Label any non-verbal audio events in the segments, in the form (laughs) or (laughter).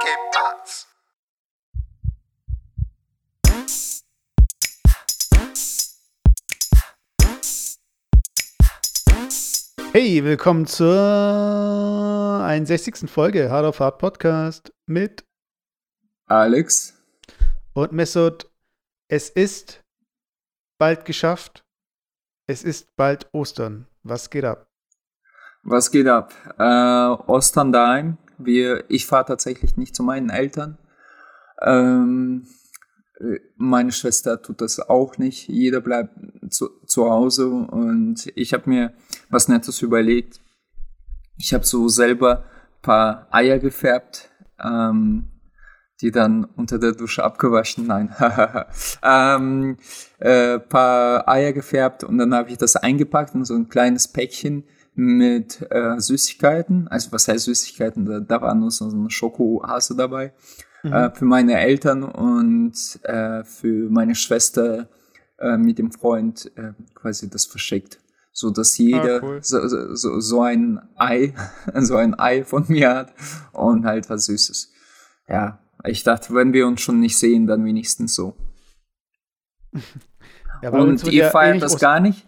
¿Qué pasa? Hey, willkommen zur 61. Folge Hard of Hard Podcast mit Alex. und Mesut. Es ist bald geschafft. Es ist bald Ostern. Was geht ab? Was geht ab? Äh, Ostern daheim. Wir, ich fahre tatsächlich nicht zu meinen Eltern. Ähm, äh, meine Schwester tut das auch nicht. Jeder bleibt zu, zu Hause und ich habe mir was Nettes überlegt. Ich habe so selber ein paar Eier gefärbt, ähm, die dann unter der Dusche abgewaschen. Nein, (laughs) ähm, äh, paar Eier gefärbt und dann habe ich das eingepackt in so ein kleines Päckchen mit äh, Süßigkeiten. Also was heißt Süßigkeiten? Da, da war nur so ein Schokohase dabei. Äh, für meine Eltern und äh, für meine Schwester äh, mit dem Freund äh, quasi das verschickt. So dass jeder cool. so, so- so, so ein Ei, (laughs) so ein Ei von mir hat und halt was Süßes. Ja, ich dachte, wenn wir uns schon nicht sehen, dann wenigstens so. (laughs) Ja, Und ihr feiert das gar nicht?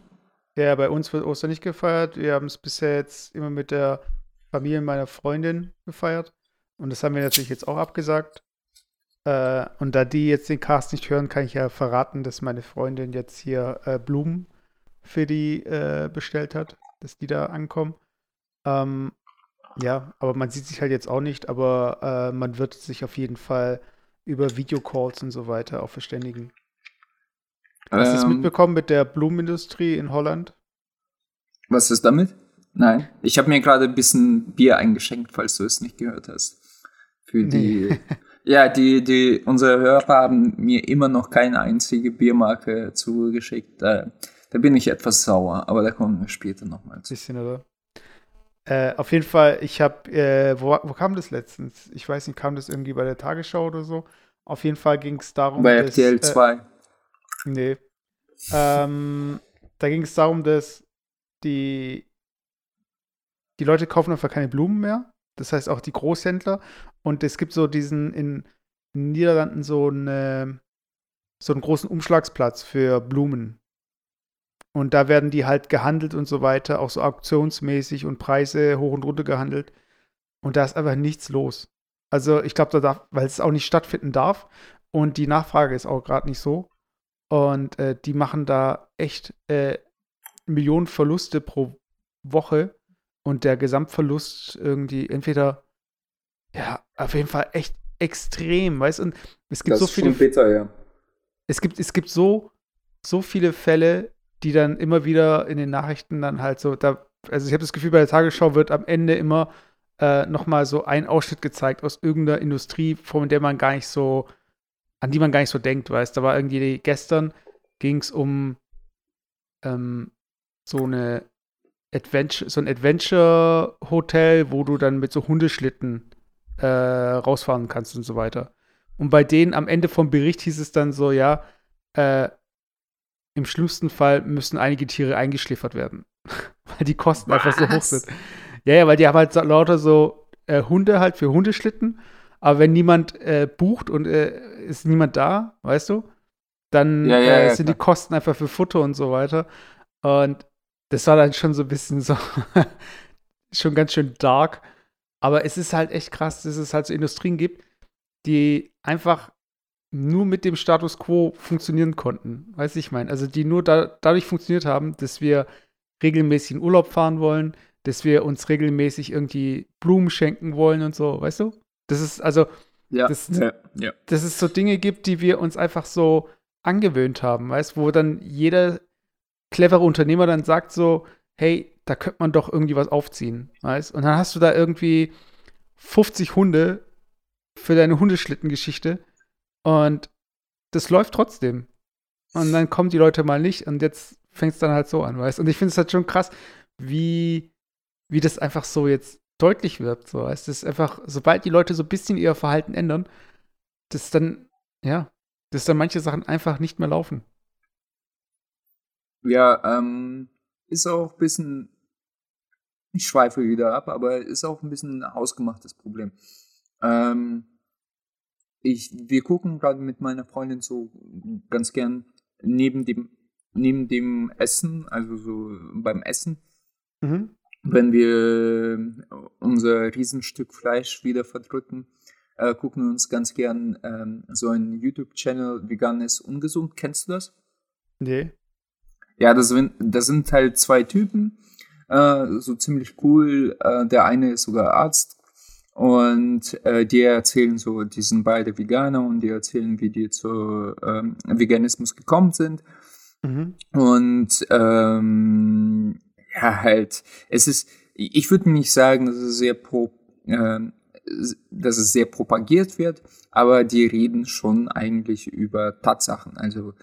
Ja, bei uns wird Ostern nicht gefeiert. Wir haben es bisher jetzt immer mit der Familie meiner Freundin gefeiert. Und das haben wir natürlich jetzt auch abgesagt. Äh, und da die jetzt den Cast nicht hören, kann ich ja verraten, dass meine Freundin jetzt hier äh, Blumen für die äh, bestellt hat, dass die da ankommen. Ähm, ja, aber man sieht sich halt jetzt auch nicht, aber äh, man wird sich auf jeden Fall über Videocalls und so weiter auch verständigen. Hast du es Ähm, mitbekommen mit der Blumenindustrie in Holland? Was ist damit? Nein. Ich habe mir gerade ein bisschen Bier eingeschenkt, falls du es nicht gehört hast. Für die. (laughs) ja, die, die, unsere Hörer haben mir immer noch keine einzige Biermarke zugeschickt. Da, da bin ich etwas sauer, aber da kommen wir später nochmal zu. Bisschen, oder? Äh, auf jeden Fall, ich habe, äh, wo, wo kam das letztens? Ich weiß nicht, kam das irgendwie bei der Tagesschau oder so? Auf jeden Fall ging es darum, Bei dass, RTL Äh, 2. nee. Ähm, da ging es darum, dass die, die Leute kaufen einfach keine Blumen mehr. Das heißt auch die Großhändler. Und es gibt so diesen in, den Niederlanden so, eine, so einen großen Umschlagsplatz für Blumen. Und da werden die halt gehandelt und so weiter, auch so auktionsmäßig und Preise hoch und runter gehandelt. Und da ist einfach nichts los. Also ich glaube, da darf, weil es auch nicht stattfinden darf und die Nachfrage ist auch gerade nicht so. Und äh, die machen da echt äh, Millionen Verluste pro Woche und der Gesamtverlust irgendwie entweder, ja, auf jeden Fall echt extrem, weißt du? Und es gibt Das so viele bitter, ja. es gibt, es gibt so, so viele Fälle, die dann immer wieder in den Nachrichten dann halt so, da, also ich habe das Gefühl, bei der Tagesschau wird am Ende immer äh, nochmal so ein Ausschnitt gezeigt aus irgendeiner Industrie, von der man gar nicht so, an die man gar nicht so denkt, weißt Da war irgendwie gestern ging es um ähm, so eine Adventure, so ein Adventure-Hotel, wo du dann mit so Hundeschlitten äh, rausfahren kannst und so weiter. Und bei denen am Ende vom Bericht hieß es dann so, ja, äh, im schlimmsten Fall müssen einige Tiere eingeschläfert werden. (laughs) weil die Kosten einfach so hoch Was? sind. Ja, ja, weil die haben halt so, lauter so äh, Hunde halt für Hundeschlitten. Aber wenn niemand äh, bucht und äh, ist niemand da, weißt du, dann Ja, ja, äh, ja, sind die klar. Kosten einfach für Futter und so weiter. Und das war dann schon so ein bisschen so, (laughs) schon ganz schön dark. Aber es ist halt echt krass, dass es halt so Industrien gibt, die einfach nur mit dem Status quo funktionieren konnten. Weißt du, ich meine, also die nur da, dadurch funktioniert haben, dass wir regelmäßig in Urlaub fahren wollen, dass wir uns regelmäßig irgendwie Blumen schenken wollen und so, weißt du? Das ist also, Ja, Das- ja, ja. dass es so Dinge gibt, die wir uns einfach so angewöhnt haben, weißt, wo dann jeder clevere Unternehmer dann sagt so, hey, da könnte man doch irgendwie was aufziehen, weißt? Und dann hast du da irgendwie 50 Hunde für deine Hundeschlittengeschichte und das läuft trotzdem. Und dann kommen die Leute mal nicht und jetzt fängt es dann halt so an, weißt? Und ich finde es halt schon krass, wie, wie das einfach so jetzt deutlich wird, so? Das ist einfach, sobald die Leute so ein bisschen ihr Verhalten ändern, dass dann, ja, dass dann manche Sachen einfach nicht mehr laufen. Ja, ähm, ist auch ein bisschen, ich schweife wieder ab, aber ist auch ein bisschen ein ausgemachtes Problem. Ähm, ich, wir gucken gerade mit meiner Freundin so ganz gern neben dem, neben dem Essen, also so beim Essen, mhm. Wenn wir unser Riesenstück Fleisch wieder verdrücken, äh, gucken wir uns ganz gern ähm, so einen YouTube-Channel Vegan ist ungesund. Kennst du das? Nee. Ja, das sind, das sind halt zwei Typen, äh, so ziemlich cool. Äh, der eine ist sogar Arzt und äh, die erzählen so, die sind beide Veganer und die erzählen, wie die zu ähm, Veganismus gekommen sind. Mhm. Und ähm, ja, halt, es ist, ich würde nicht sagen, dass es sehr pro, äh, dass es sehr propagiert wird, aber die reden schon eigentlich über Tatsachen, also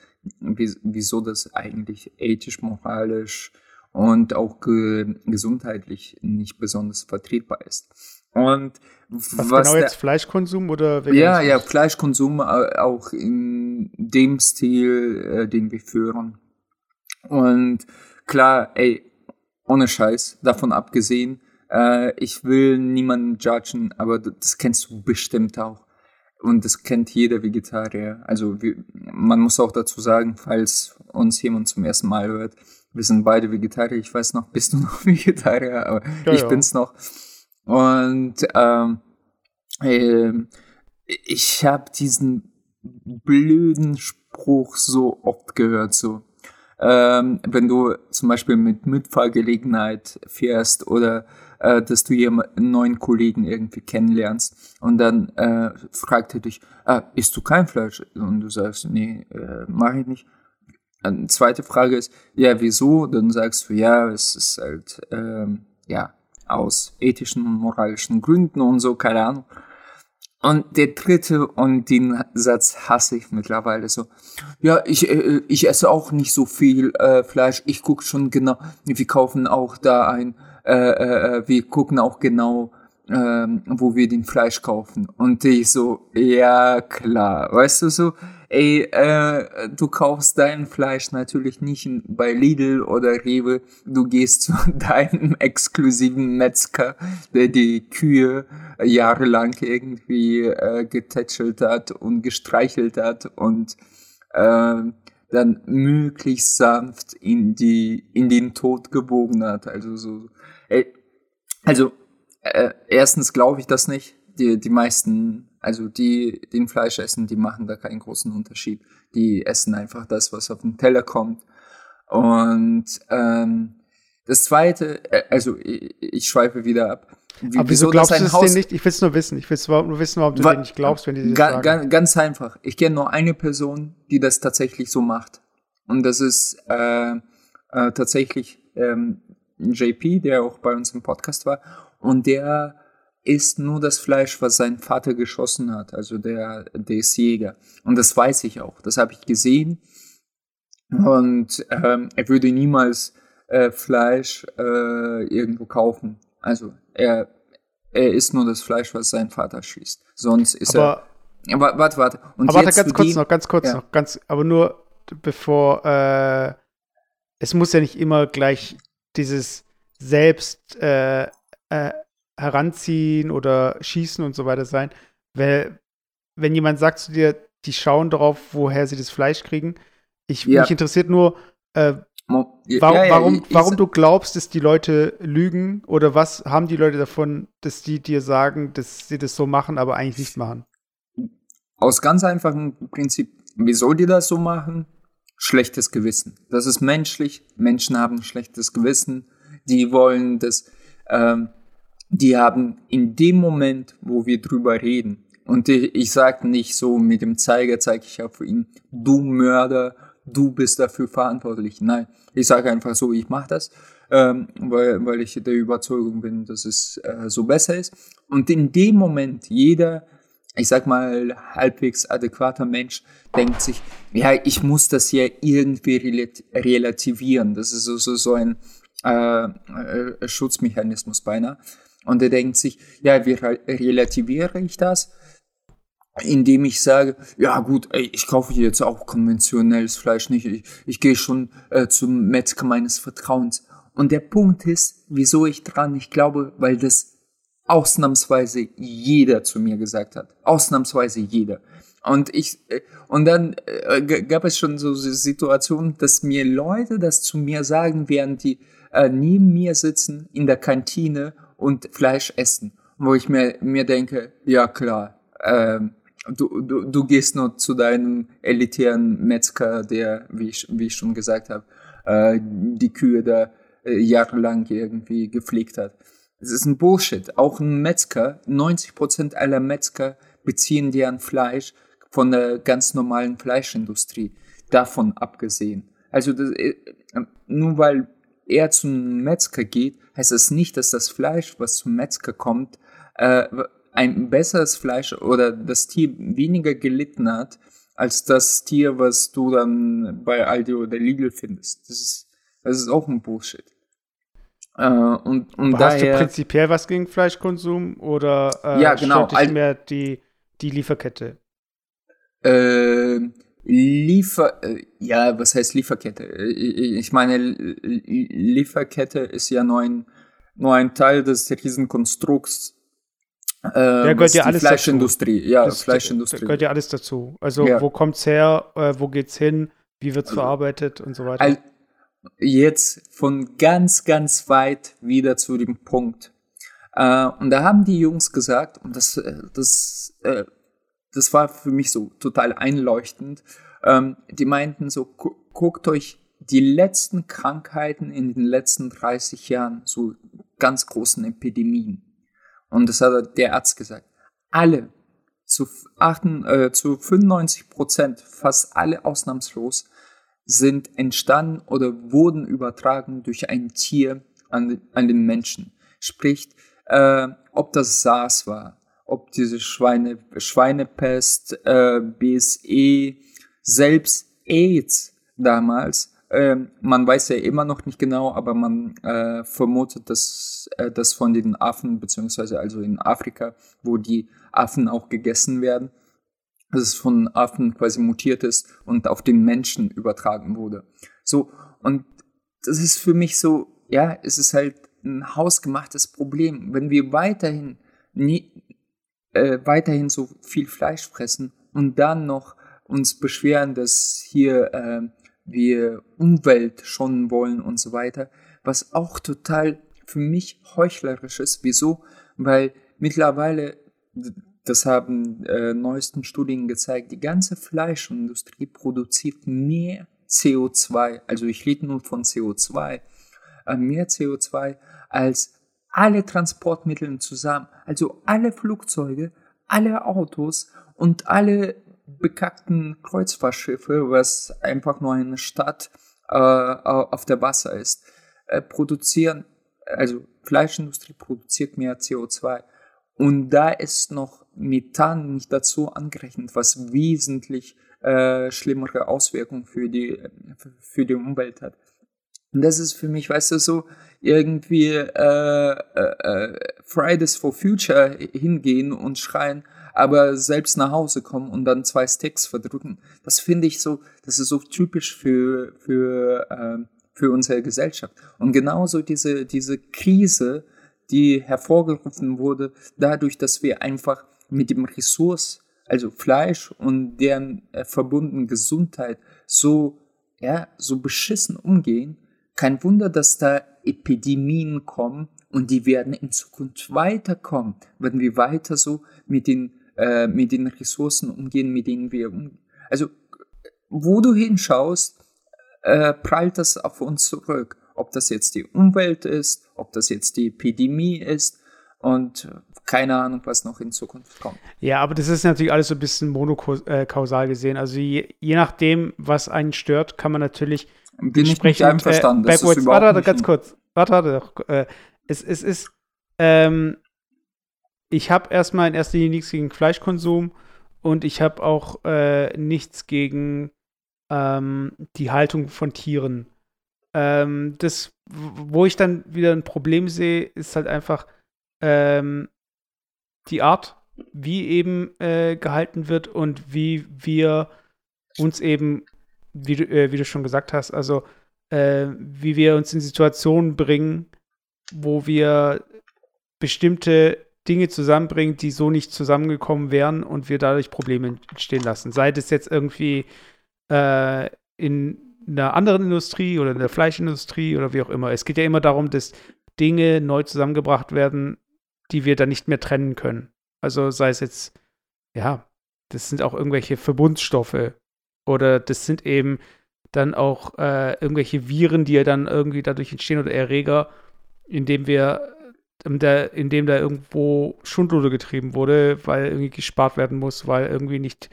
wieso das eigentlich ethisch, moralisch und auch ge gesundheitlich nicht besonders vertretbar ist. Und was, was genau jetzt Fleischkonsum oder Veganismus? Ja, ja, Fleischkonsum auch in dem Stil, äh, den wir führen. Und klar, ey, ohne Scheiß, davon abgesehen, äh, ich will niemanden judgen, aber das kennst du bestimmt auch. Und das kennt jeder Vegetarier. Also wir, man muss auch dazu sagen, falls uns jemand zum ersten Mal hört, wir sind beide Vegetarier. Ich weiß noch, (laughs) bist du noch Vegetarier? Aber ja, ich ja. bin's noch. Und ähm, äh, ich habe diesen blöden Spruch so oft gehört, so ähm, wenn du zum Beispiel mit Mitfahrgelegenheit fährst oder äh, dass du einen neuen Kollegen irgendwie kennenlernst und dann äh, fragt er dich, ah, isst du kein Fleisch? Und du sagst, nee, äh, mache ich nicht. Eine zweite Frage ist, ja, wieso? Dann sagst du, ja, es ist halt, ähm, ja, aus ethischen und moralischen Gründen und so, keine Ahnung. Und der dritte, und den Satz hasse ich mittlerweile so. Ja, ich, äh, ich esse auch nicht so viel äh, Fleisch. Ich gucke schon genau, wir kaufen auch da ein äh, äh, äh, wir gucken auch genau, äh, wo wir den Fleisch kaufen. Und ich so, ja klar, weißt du so, ey, äh, du kaufst dein Fleisch natürlich nicht bei Lidl oder Rewe, du gehst zu (laughs) deinem exklusiven Metzger, der die Kühe jahrelang irgendwie äh, getätschelt hat und gestreichelt hat und äh, dann möglichst sanft in die in den Tod gebogen hat. Also so also, äh, erstens glaube ich das nicht. Die, die meisten, also die, die den Fleisch essen, die machen da keinen großen Unterschied. Die essen einfach das, was auf den Teller kommt. Und ähm, das Zweite, äh, also ich, ich schweife wieder ab. Wie, Aber wieso, glaubst du es denen nicht? Ich will es nur wissen. Ich will nur wissen, warum du denen nicht glaubst, wenn die das ga, sagen. ganz einfach. Ich kenne nur eine Person, die das tatsächlich so macht. Und das ist äh, äh, tatsächlich ähm, JP, der auch bei uns im Podcast war, und der isst nur das Fleisch, was sein Vater geschossen hat. Also der, der ist Jäger. Und das weiß ich auch. Das habe ich gesehen. Und ähm, er würde niemals äh, Fleisch äh, irgendwo kaufen. Also er, er isst nur das Fleisch, was sein Vater schießt. Sonst ist aber, er. Aber warte, warte. Und aber warte, ganz kurz noch, ganz kurz ja. noch, ganz, aber nur bevor, äh, es muss ja nicht immer gleich dieses selbst äh, äh, heranziehen oder schießen und so weiter sein. Weil, wenn jemand sagt zu dir, die schauen darauf, woher sie das Fleisch kriegen, ich, ja. mich interessiert nur, äh, warum, ja, ja, warum, warum du glaubst, dass die Leute lügen oder was haben die Leute davon, dass die dir sagen, dass sie das so machen, aber eigentlich nicht machen? Aus ganz einfachem Prinzip, wieso die das so machen? schlechtes Gewissen. Das ist menschlich. Menschen haben schlechtes Gewissen. Die wollen das, ähm, die haben in dem Moment, wo wir drüber reden, und ich, ich sage nicht so mit dem Zeiger, zeige ich auf ihn, du Mörder, du bist dafür verantwortlich. Nein, ich sage einfach so, ich mache das, ähm, weil, weil ich der Überzeugung bin, dass es äh, so besser ist. Und in dem Moment, jeder ich sag mal, halbwegs adäquater Mensch denkt sich, ja, ich muss das ja irgendwie relativieren. Das ist so, so, so ein äh, äh, Schutzmechanismus beinahe. Und er denkt sich, ja, wie relativiere ich das? Indem ich sage, ja gut, ey, ich kaufe jetzt auch konventionelles Fleisch nicht. Ich, ich gehe schon äh, zum Metzger meines Vertrauens. Und der Punkt ist, wieso ich dran, ich glaube, weil das ausnahmsweise jeder zu mir gesagt hat. Ausnahmsweise jeder. Und ich, äh, und dann äh, gab es schon so Situationen, dass mir Leute das zu mir sagen, während die äh, neben mir sitzen in der Kantine und Fleisch essen. Wo ich mir, mir denke, ja klar, ähm, du, du, du gehst nur zu deinem elitären Metzger, der, wie ich, wie ich schon gesagt habe, äh, die Kühe da äh, jahrelang irgendwie gepflegt hat. Es ist ein Bullshit. Auch ein Metzger, 90% aller Metzger beziehen deren Fleisch von der ganz normalen Fleischindustrie. Davon abgesehen. Also das, äh, nur weil er zum Metzger geht, heißt das nicht, dass das Fleisch, was zum Metzger kommt, äh, ein besseres Fleisch oder das Tier weniger gelitten hat, als das Tier, was du dann bei Aldi oder Lidl findest. Das ist, das ist auch ein Bullshit. Äh, und, und daher, hast du prinzipiell was gegen Fleischkonsum oder äh, ja, genau. stört dich mehr die, die Lieferkette? Äh, Liefer, äh, ja, was heißt Lieferkette? Äh, ich meine, Lieferkette ist ja nur ein, nur ein Teil des Riesenkonstrukts. Äh, da gehört ja alles Fleischindustrie, dazu. ja, das, Fleischindustrie. Da gehört ja alles dazu. Also, ja. wo kommt's her, äh, wo geht's hin, wie wird's also, verarbeitet und so weiter. Jetzt von ganz, ganz weit wieder zu dem Punkt. Äh, und da haben die Jungs gesagt, und das, das äh, das war für mich so total einleuchtend. Ähm, die meinten so, gu guckt euch die letzten Krankheiten in den letzten 30 Jahren, so ganz großen Epidemien. Und das hat der Arzt gesagt. Alle, zu, 8, äh, zu 95 Prozent, fast alle ausnahmslos, sind entstanden oder wurden übertragen durch ein Tier an, an den Menschen. Sprich, äh, ob das SARS war, ob diese Schweine, Schweinepest, äh, BSE, selbst AIDS damals, äh, man weiß ja immer noch nicht genau, aber man äh, vermutet, dass äh, das von den Affen, beziehungsweise also in Afrika, wo die Affen auch gegessen werden, dass es von Affen quasi mutiert ist und auf den Menschen übertragen wurde. So, und das ist für mich so, ja, es ist halt ein hausgemachtes Problem. Wenn wir weiterhin nie, äh, weiterhin so viel Fleisch fressen und dann noch uns beschweren, dass hier äh, wir Umwelt schonen wollen und so weiter, was auch total für mich heuchlerisch ist. Wieso? Weil mittlerweile, das haben äh, neuesten Studien gezeigt, die ganze Fleischindustrie produziert mehr CO2, also ich rede nur von CO2, äh, mehr CO2 als alle Transportmittel zusammen, also alle Flugzeuge, alle Autos und alle bekackten Kreuzfahrtschiffe, was einfach nur eine Stadt äh, auf der Wasser ist, äh, produzieren, also Fleischindustrie produziert mehr CO2. Und da ist noch Methan nicht dazu angerechnet, was wesentlich äh, schlimmere Auswirkungen für die, für die Umwelt hat. Und das ist für mich, weißt du, so irgendwie äh, äh, äh, Fridays for Future hingehen und schreien, aber selbst nach Hause kommen und dann zwei Sticks verdrücken. Das finde ich so, das ist so typisch für, für, äh, für unsere Gesellschaft. Und genauso diese, diese Krise, die hervorgerufen wurde, dadurch, dass wir einfach mit dem Ressource, also Fleisch und deren äh, verbundenen Gesundheit so, ja, so beschissen umgehen, kein Wunder, dass da Epidemien kommen und die werden in Zukunft weiterkommen, wenn wir weiter so mit den, äh, mit den Ressourcen umgehen, mit denen wir umgehen. Also, wo du hinschaust, äh, prallt das auf uns zurück. Ob das jetzt die Umwelt ist, ob das jetzt die Epidemie ist und keine Ahnung, was noch in Zukunft kommt. Ja, aber das ist natürlich alles so ein bisschen monokausal gesehen. Also je, je nachdem, was einen stört, kann man natürlich bin ich nicht einverstanden. Äh, backwards, warte, warte, ganz kurz. Warte, warte. Äh, es, es ist, ähm, ich habe erstmal in erster Linie nichts gegen Fleischkonsum und ich habe auch äh, nichts gegen ähm, die Haltung von Tieren. Ähm, das, wo ich dann wieder ein Problem sehe, ist halt einfach ähm, die Art, wie eben äh, gehalten wird und wie wir uns eben wie du, äh, wie du schon gesagt hast, also äh, wie wir uns in Situationen bringen, wo wir bestimmte Dinge zusammenbringt, die so nicht zusammengekommen wären und wir dadurch Probleme entstehen lassen. Sei es jetzt irgendwie äh, in einer anderen Industrie oder in der Fleischindustrie oder wie auch immer. Es geht ja immer darum, dass Dinge neu zusammengebracht werden, die wir dann nicht mehr trennen können. Also sei es jetzt, ja, das sind auch irgendwelche Verbundstoffe oder das sind eben dann auch äh, irgendwelche Viren, die ja dann irgendwie dadurch entstehen oder Erreger, indem wir, der, indem da irgendwo Schundluder getrieben wurde, weil irgendwie gespart werden muss, weil irgendwie nicht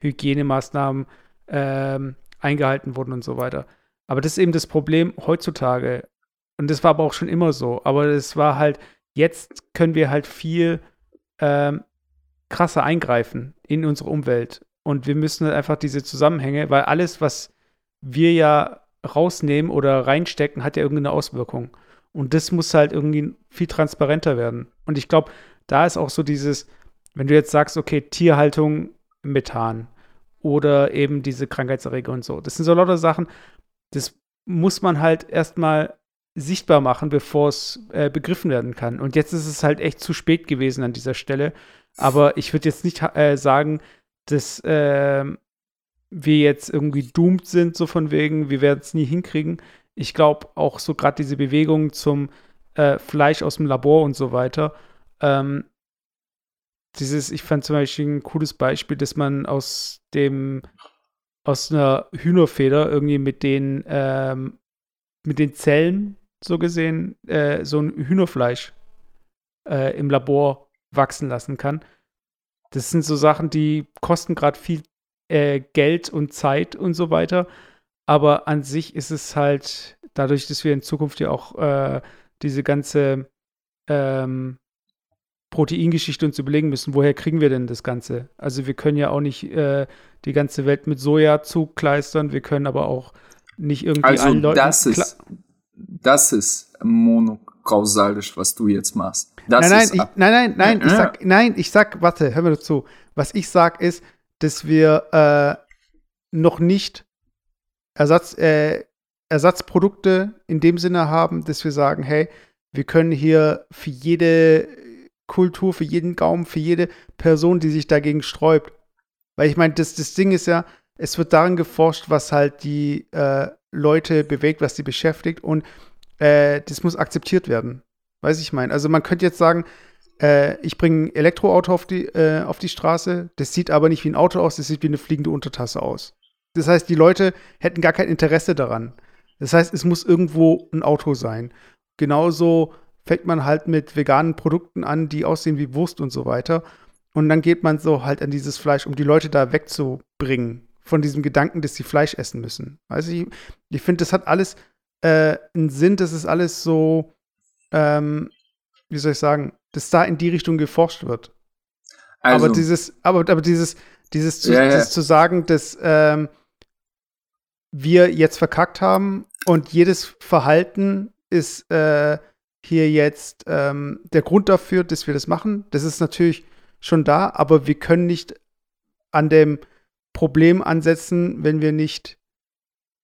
Hygienemaßnahmen ähm, eingehalten wurden und so weiter. Aber das ist eben das Problem heutzutage. Und das war aber auch schon immer so. Aber es war halt, jetzt können wir halt viel ähm, krasser eingreifen in unsere Umwelt. Und wir müssen halt einfach diese Zusammenhänge, weil alles, was wir ja rausnehmen oder reinstecken, hat ja irgendeine Auswirkung. Und das muss halt irgendwie viel transparenter werden. Und ich glaube, da ist auch so dieses, wenn du jetzt sagst, okay, Tierhaltung, Methan oder eben diese Krankheitserreger und so. Das sind so lauter Sachen, das muss man halt erstmal sichtbar machen, bevor es äh, begriffen werden kann. Und jetzt ist es halt echt zu spät gewesen an dieser Stelle. Aber ich würde jetzt nicht äh, sagen, dass äh, wir jetzt irgendwie doomed sind, so von wegen, wir werden es nie hinkriegen. Ich glaube auch so gerade diese Bewegung zum äh, Fleisch aus dem Labor und so weiter. Ähm, dieses, ich fand zum Beispiel ein cooles Beispiel, dass man aus dem, aus einer Hühnerfeder irgendwie mit den, ähm, mit den Zellen so gesehen, äh, so ein Hühnerfleisch äh, im Labor wachsen lassen kann. Das sind so Sachen, die kosten gerade viel äh, Geld und Zeit und so weiter. Aber an sich ist es halt, dadurch, dass wir in Zukunft ja auch äh, diese ganze ähm, Proteingeschichte uns überlegen müssen, woher kriegen wir denn das Ganze? Also wir können ja auch nicht äh, die ganze Welt mit Soja zukleistern, wir können aber auch nicht irgendwie also allen Leuten. Das ist, das ist monokausalisch, was du jetzt machst. Das nein, nein, ich, nein, nein, nein, ich sag, nein, ich sag, warte, hör mir dazu. Was ich sag ist, dass wir äh, noch nicht Ersatz, äh, Ersatzprodukte in dem Sinne haben, dass wir sagen, hey, wir können hier für jede Kultur, für jeden Gaumen, für jede Person, die sich dagegen sträubt. Weil ich meine, das, das Ding ist ja, es wird daran geforscht, was halt die äh, Leute bewegt, was sie beschäftigt und äh, das muss akzeptiert werden. Weiß ich meine. Also man könnte jetzt sagen, äh, ich bringe ein Elektroauto auf die, äh, auf die Straße, das sieht aber nicht wie ein Auto aus, das sieht wie eine fliegende Untertasse aus. Das heißt, die Leute hätten gar kein Interesse daran. Das heißt, es muss irgendwo ein Auto sein. Genauso fängt man halt mit veganen Produkten an, die aussehen wie Wurst und so weiter. Und dann geht man so halt an dieses Fleisch, um die Leute da wegzubringen von diesem Gedanken, dass sie Fleisch essen müssen. Also ich, ich finde, das hat alles äh, einen Sinn, das ist alles so, ähm, wie soll ich sagen, dass da in die Richtung geforscht wird. Also. Aber dieses, aber, aber dieses, dieses zu, ja, ja. Zu sagen, dass ähm, wir jetzt verkackt haben und jedes Verhalten ist äh, hier jetzt ähm, der Grund dafür, dass wir das machen. Das ist natürlich schon da, aber wir können nicht an dem Problem ansetzen, wenn wir nicht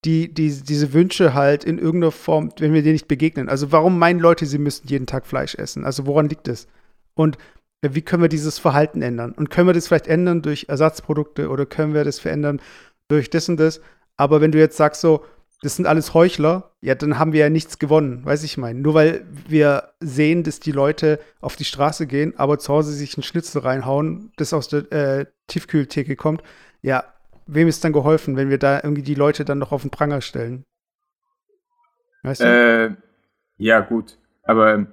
die, die, diese Wünsche halt in irgendeiner Form, wenn wir denen nicht begegnen. Also warum meinen Leute, sie müssten jeden Tag Fleisch essen? Also woran liegt es? Und wie können wir dieses Verhalten ändern? Und können wir das vielleicht ändern durch Ersatzprodukte oder können wir das verändern durch das und das? Aber wenn du jetzt sagst so, das sind alles Heuchler, ja, dann haben wir ja nichts gewonnen, weiß ich meine. Nur weil wir sehen, dass die Leute auf die Straße gehen, aber zu Hause sich einen Schnitzel reinhauen, das aus der äh, Tiefkühltheke kommt, ja, wem ist dann geholfen, wenn wir da irgendwie die Leute dann noch auf den Pranger stellen? Weißt du? Äh, ja, gut. Aber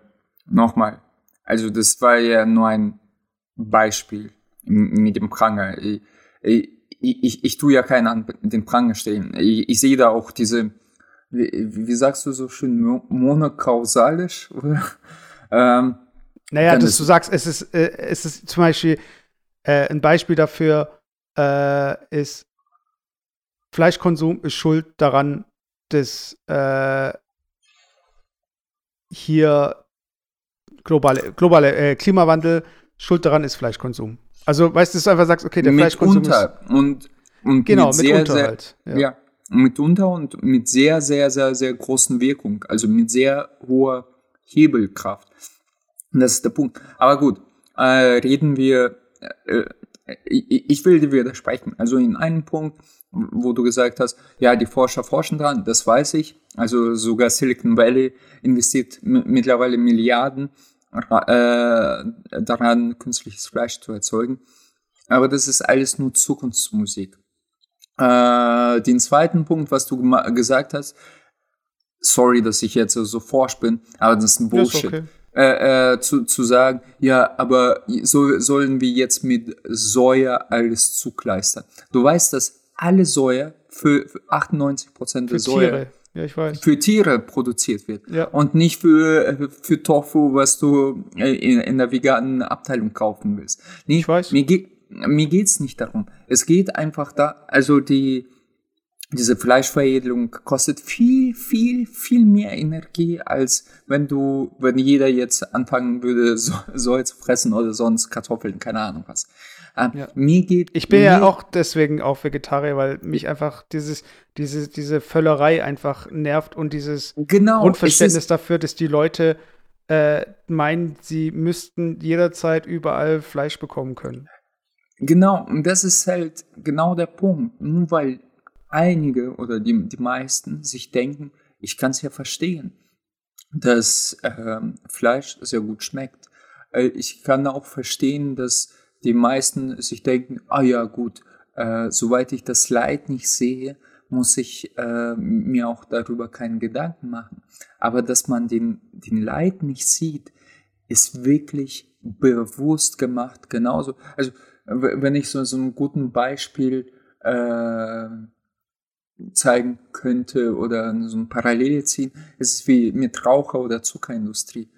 nochmal, also das war ja nur ein Beispiel mit dem Pranger. Ich, ich, ich, ich tue ja keinen an den Pranger stellen. Ich, ich sehe da auch diese, wie, wie sagst du so schön, monokausalisch? (laughs) ähm, naja, dass du sagst, es ist, äh, es ist zum Beispiel äh, ein Beispiel dafür, äh, ist, Fleischkonsum ist schuld daran, dass äh, hier globale, globale äh, Klimawandel schuld daran ist Fleischkonsum. Also, weißt du, dass du einfach sagst, okay, der Fleischkonsum ist. Und, und genau, mit sehr, mitunter sehr, halt. Ja. ja, mitunter und mit sehr, sehr, sehr, sehr großen Wirkung. Also mit sehr hoher Hebelkraft. Und das ist der Punkt. Aber gut, äh, reden wir, äh, ich, ich will dir widersprechen. Also in einem Punkt, wo du gesagt hast, ja, die Forscher forschen dran, das weiß ich. Also sogar Silicon Valley investiert mittlerweile Milliarden äh, daran, künstliches Fleisch zu erzeugen. Aber das ist alles nur Zukunftsmusik. Äh, den zweiten Punkt, was du gesagt hast, sorry, dass ich jetzt so forsch bin, aber das ist ein Bullshit. Ist okay. Äh, äh, zu, zu sagen, ja, aber so sollen wir jetzt mit Soja alles zugleistern. Du weißt, dass alle Soja für, für 98 Prozent der Soja Tiere. Ja, ich weiß. für Tiere produziert wird ja. und nicht für, für Tofu, was du in, in der veganen Abteilung kaufen willst. Nee, ich weiß. Mir, geht mir geht's nicht darum. Es geht einfach da, also die, diese Fleischveredelung kostet viel, viel, viel mehr Energie, als wenn du, wenn jeder jetzt anfangen würde, (laughs) so, Soja zu fressen oder sonst Kartoffeln, keine Ahnung was. Ähm, ja. Mir geht. Ich bin ja auch deswegen auch Vegetarier, weil mich einfach dieses, diese, diese Völlerei einfach nervt und dieses genau, Grundverständnis dafür, dass die Leute äh, meinen, sie müssten jederzeit überall Fleisch bekommen können. Genau, und das ist halt genau der Punkt. Nur weil einige oder die, die meisten sich denken, ich kann es ja verstehen, dass äh, Fleisch sehr gut schmeckt. Äh, ich kann auch verstehen, dass die meisten sich denken, ah ja gut, äh, soweit ich das Leid nicht sehe, muss ich äh, mir auch darüber keinen Gedanken machen. Aber dass man den, den Leid nicht sieht, ist wirklich bewusst gemacht. Genauso, also wenn ich so, so ein guten Beispiel äh, zeigen könnte oder so ein Parallele ziehen, ist es wie mit Raucher- oder Zuckerindustrie.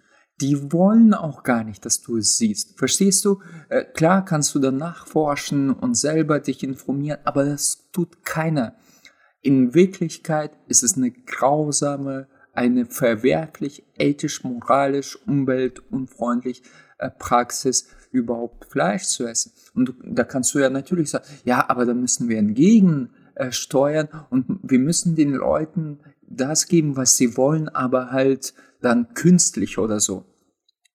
Die wollen auch gar nicht, dass du es siehst. Verstehst du? Äh, klar kannst du dann nachforschen und selber dich informieren, aber das tut keiner. In Wirklichkeit ist es eine grausame, eine verwerklich, ethisch, moralisch, umweltunfreundlich äh, Praxis, überhaupt Fleisch zu essen. Und da kannst du ja natürlich sagen, ja, aber da müssen wir entgegen äh, steuern und wir müssen den Leuten das geben, was sie wollen, aber halt dann künstlich oder so.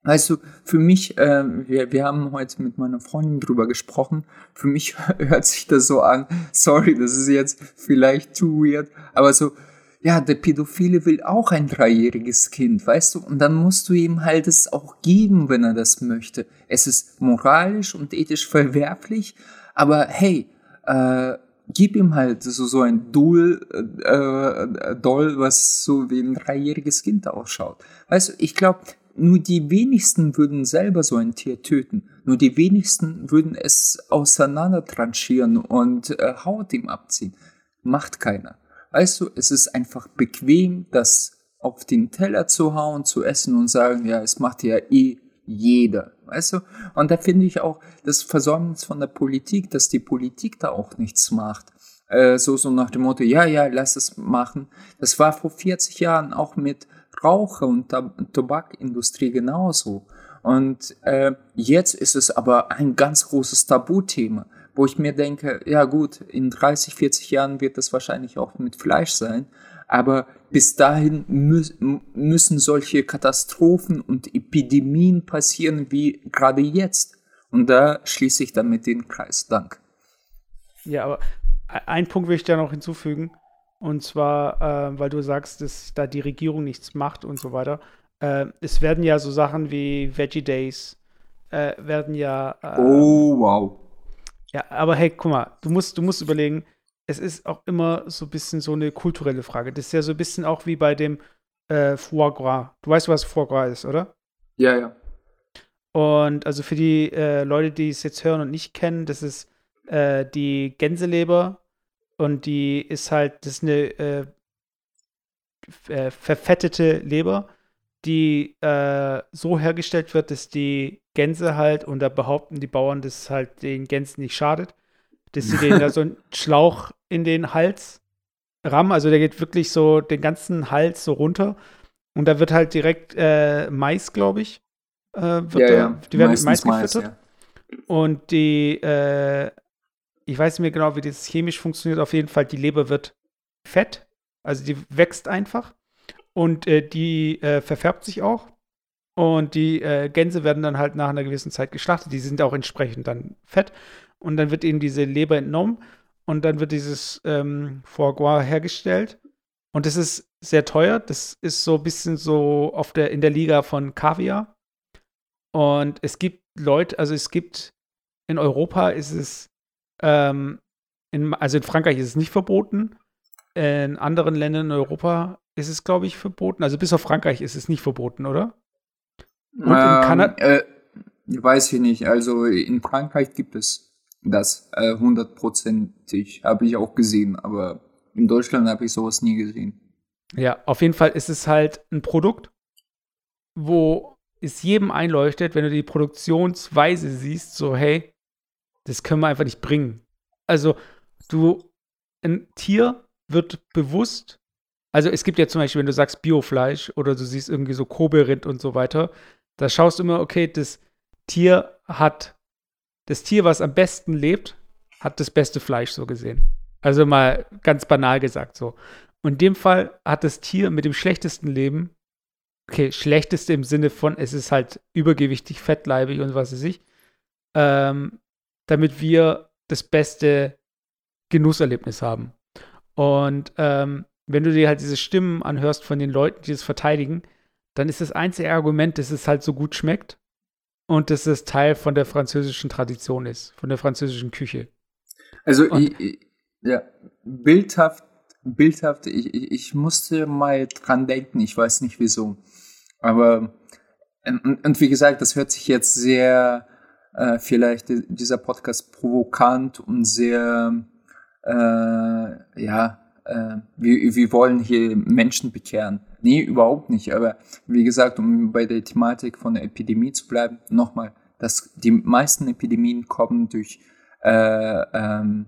Weißt du, für mich, äh, wir, wir haben heute mit meiner Freundin drüber gesprochen, für mich (laughs) hört sich das so an, sorry, das ist jetzt vielleicht too weird, aber so, ja, der Pädophile will auch ein dreijähriges Kind, weißt du, und dann musst du ihm halt es auch geben, wenn er das möchte. Es ist moralisch und ethisch verwerflich, aber hey, äh, gib ihm halt so, so ein Dual, äh, äh, Doll, was so wie ein dreijähriges Kind ausschaut. Weißt du, ich glaube, nur die wenigsten würden selber so ein Tier töten. Nur die wenigsten würden es auseinander tranchieren und äh, Haut ihm abziehen. Macht keiner. Weißt du, es ist einfach bequem, das auf den Teller zu hauen, zu essen und sagen, ja, es macht ja eh jeder. Weißt du? Und da finde ich auch das Versäumnis von der Politik, dass die Politik da auch nichts macht. Äh, so, so nach dem Motto, ja, ja, lass es machen. Das war vor 40 Jahren auch mit Raucher- und Tab Tabakindustrie genauso. Und äh, jetzt ist es aber ein ganz großes Tabuthema, wo ich mir denke, ja gut, in 30, 40 Jahren wird das wahrscheinlich auch mit Fleisch sein, aber bis dahin mü müssen solche Katastrophen und Epidemien passieren wie gerade jetzt. Und da schließe ich damit den Kreis. Dank. Ja, aber e-, ein Punkt will ich da noch hinzufügen. Und zwar, äh, weil du sagst, dass da die Regierung nichts macht und so weiter. Äh, es werden ja so Sachen wie Veggie Days, äh, werden ja. oh, wow. Ja, aber hey, guck mal, du musst, du musst überlegen, es ist auch immer so ein bisschen so eine kulturelle Frage. Das ist ja so ein bisschen auch wie bei dem äh, Foie Gras. Du weißt, was Foie Gras ist, oder? Ja, ja. Und also für die äh, Leute, die es jetzt hören und nicht kennen, das ist äh, die Gänseleber und die ist halt, das ist eine äh, äh, verfettete Leber, die äh, so hergestellt wird, dass die Gänse halt, und da behaupten die Bauern, dass es halt den Gänsen nicht schadet, dass sie denen da (laughs) so einen Schlauch in den Hals rammen. Also der geht wirklich so den ganzen Hals so runter. Und da wird halt direkt äh, Mais, glaube ich, äh, wird ja, da, ja. die werden mit Mais gefüttert. Mais, ja. Und die, äh, ich weiß nicht mehr genau, wie das chemisch funktioniert. Auf jeden Fall, die Leber wird fett. Also die wächst einfach. Und äh, die äh, verfärbt sich auch. Und die äh, Gänse werden dann halt nach einer gewissen Zeit geschlachtet. Die sind auch entsprechend dann fett. Und dann wird ihnen diese Leber entnommen und dann wird dieses ähm, Foie Gras hergestellt. Und das ist sehr teuer. Das ist so ein bisschen so auf der, in der Liga von Kaviar. Und es gibt Leute, also es gibt in Europa ist es, ähm, in, also in Frankreich ist es nicht verboten. In anderen Ländern in Europa ist es, glaube ich, verboten. Also bis auf Frankreich ist es nicht verboten, oder? Und ähm, in Kanada. Äh, weiß ich nicht. Also in Frankreich gibt es das äh, hundertprozentig. Habe ich auch gesehen, aber in Deutschland habe ich sowas nie gesehen. Ja, auf jeden Fall ist es halt ein Produkt, wo es jedem einleuchtet, wenn du die Produktionsweise siehst, so, hey, das können wir einfach nicht bringen. Also, du, ein Tier wird bewusst, also es gibt ja zum Beispiel, wenn du sagst Biofleisch oder du siehst irgendwie so Kobe-Rind und so weiter, da schaust du immer, okay, das Tier hat, das Tier, was am besten lebt, hat das beste Fleisch so gesehen. Also mal ganz banal gesagt so. Und in dem Fall hat das Tier mit dem schlechtesten Leben, okay, schlechteste im Sinne von, es ist halt übergewichtig, fettleibig und was weiß ich, ähm, damit wir das beste Genusserlebnis haben. Und ähm, wenn du dir halt diese Stimmen anhörst von den Leuten, die das verteidigen, dann ist das einzige Argument, dass es halt so gut schmeckt und dass es Teil von der französischen Tradition ist, von der französischen Küche. Also, ich, ja, bildhaft, bildhaft, ich, ich musste mal dran denken, ich weiß nicht wieso. Aber, und, und wie gesagt, das hört sich jetzt sehr, äh, vielleicht dieser Podcast provokant und sehr, äh, ja, äh, wir, wir wollen hier Menschen bekehren. Nee, überhaupt nicht. Aber wie gesagt, um bei der Thematik von der Epidemie zu bleiben, nochmal, dass die meisten Epidemien kommen durch äh, ähm,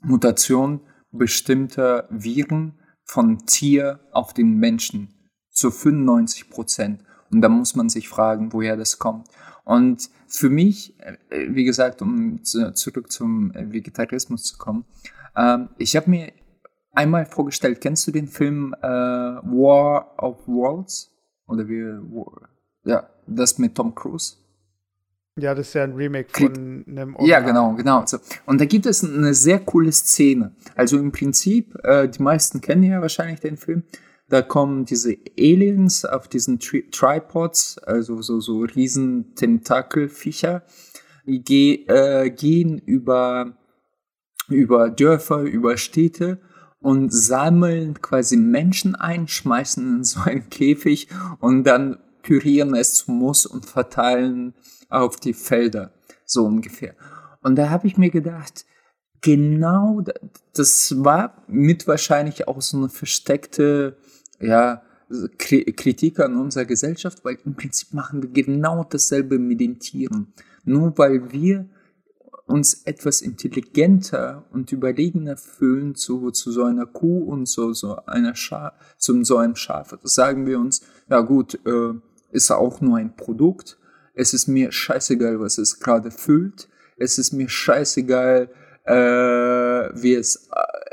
Mutation bestimmter Viren von Tier auf den Menschen zu 95 Prozent. Und da muss man sich fragen, woher das kommt. Und für mich, äh, wie gesagt, um zurück zum Vegetarismus zu kommen, ähm, ich habe mir einmal vorgestellt, kennst du den Film äh, War of Worlds? Oder wie, War, ja, das mit Tom Cruise? Ja, das ist ja ein Remake von einem Original. Ja, genau, genau. So. Und da gibt es eine sehr coole Szene. Also im Prinzip, äh, die meisten kennen ja wahrscheinlich den Film. Da kommen diese Aliens auf diesen Tri Tripods, also so, so riesen Tentakelviecher, die äh, gehen über, über Dörfer, über Städte und sammeln quasi Menschen ein, schmeißen in so einen Käfig und dann pürieren es zu Muss und verteilen auf die Felder, so ungefähr. Und da habe ich mir gedacht, genau, das war mit wahrscheinlich auch so eine versteckte, ja, Kritik an unserer Gesellschaft, weil im Prinzip machen wir genau dasselbe mit den Tieren. Nur weil wir uns etwas intelligenter und überlegener fühlen zu, zu so einer Kuh und zu so einer Schaf, zum so einem Schaf. Das sagen wir uns, ja gut, äh, ist auch nur ein Produkt, es ist mir scheißegal, was es gerade fühlt. Es ist mir scheißegal, äh, wie, es,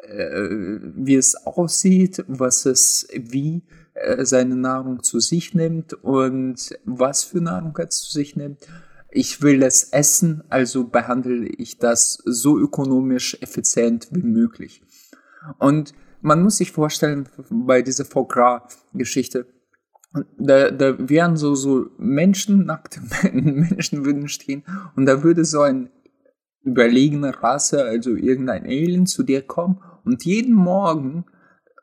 äh, wie es aussieht, was es, wie äh, seine Nahrung zu sich nimmt und was für Nahrung es zu sich nimmt. Ich will es essen, also behandle ich das so ökonomisch effizient wie möglich. Und man muss sich vorstellen, bei dieser Foie-Gras-Geschichte, da, da wären so, so Menschen, nackte (laughs) Menschen würden stehen und da würde so ein überlegene Rasse, also irgendein Alien zu dir kommen und jeden Morgen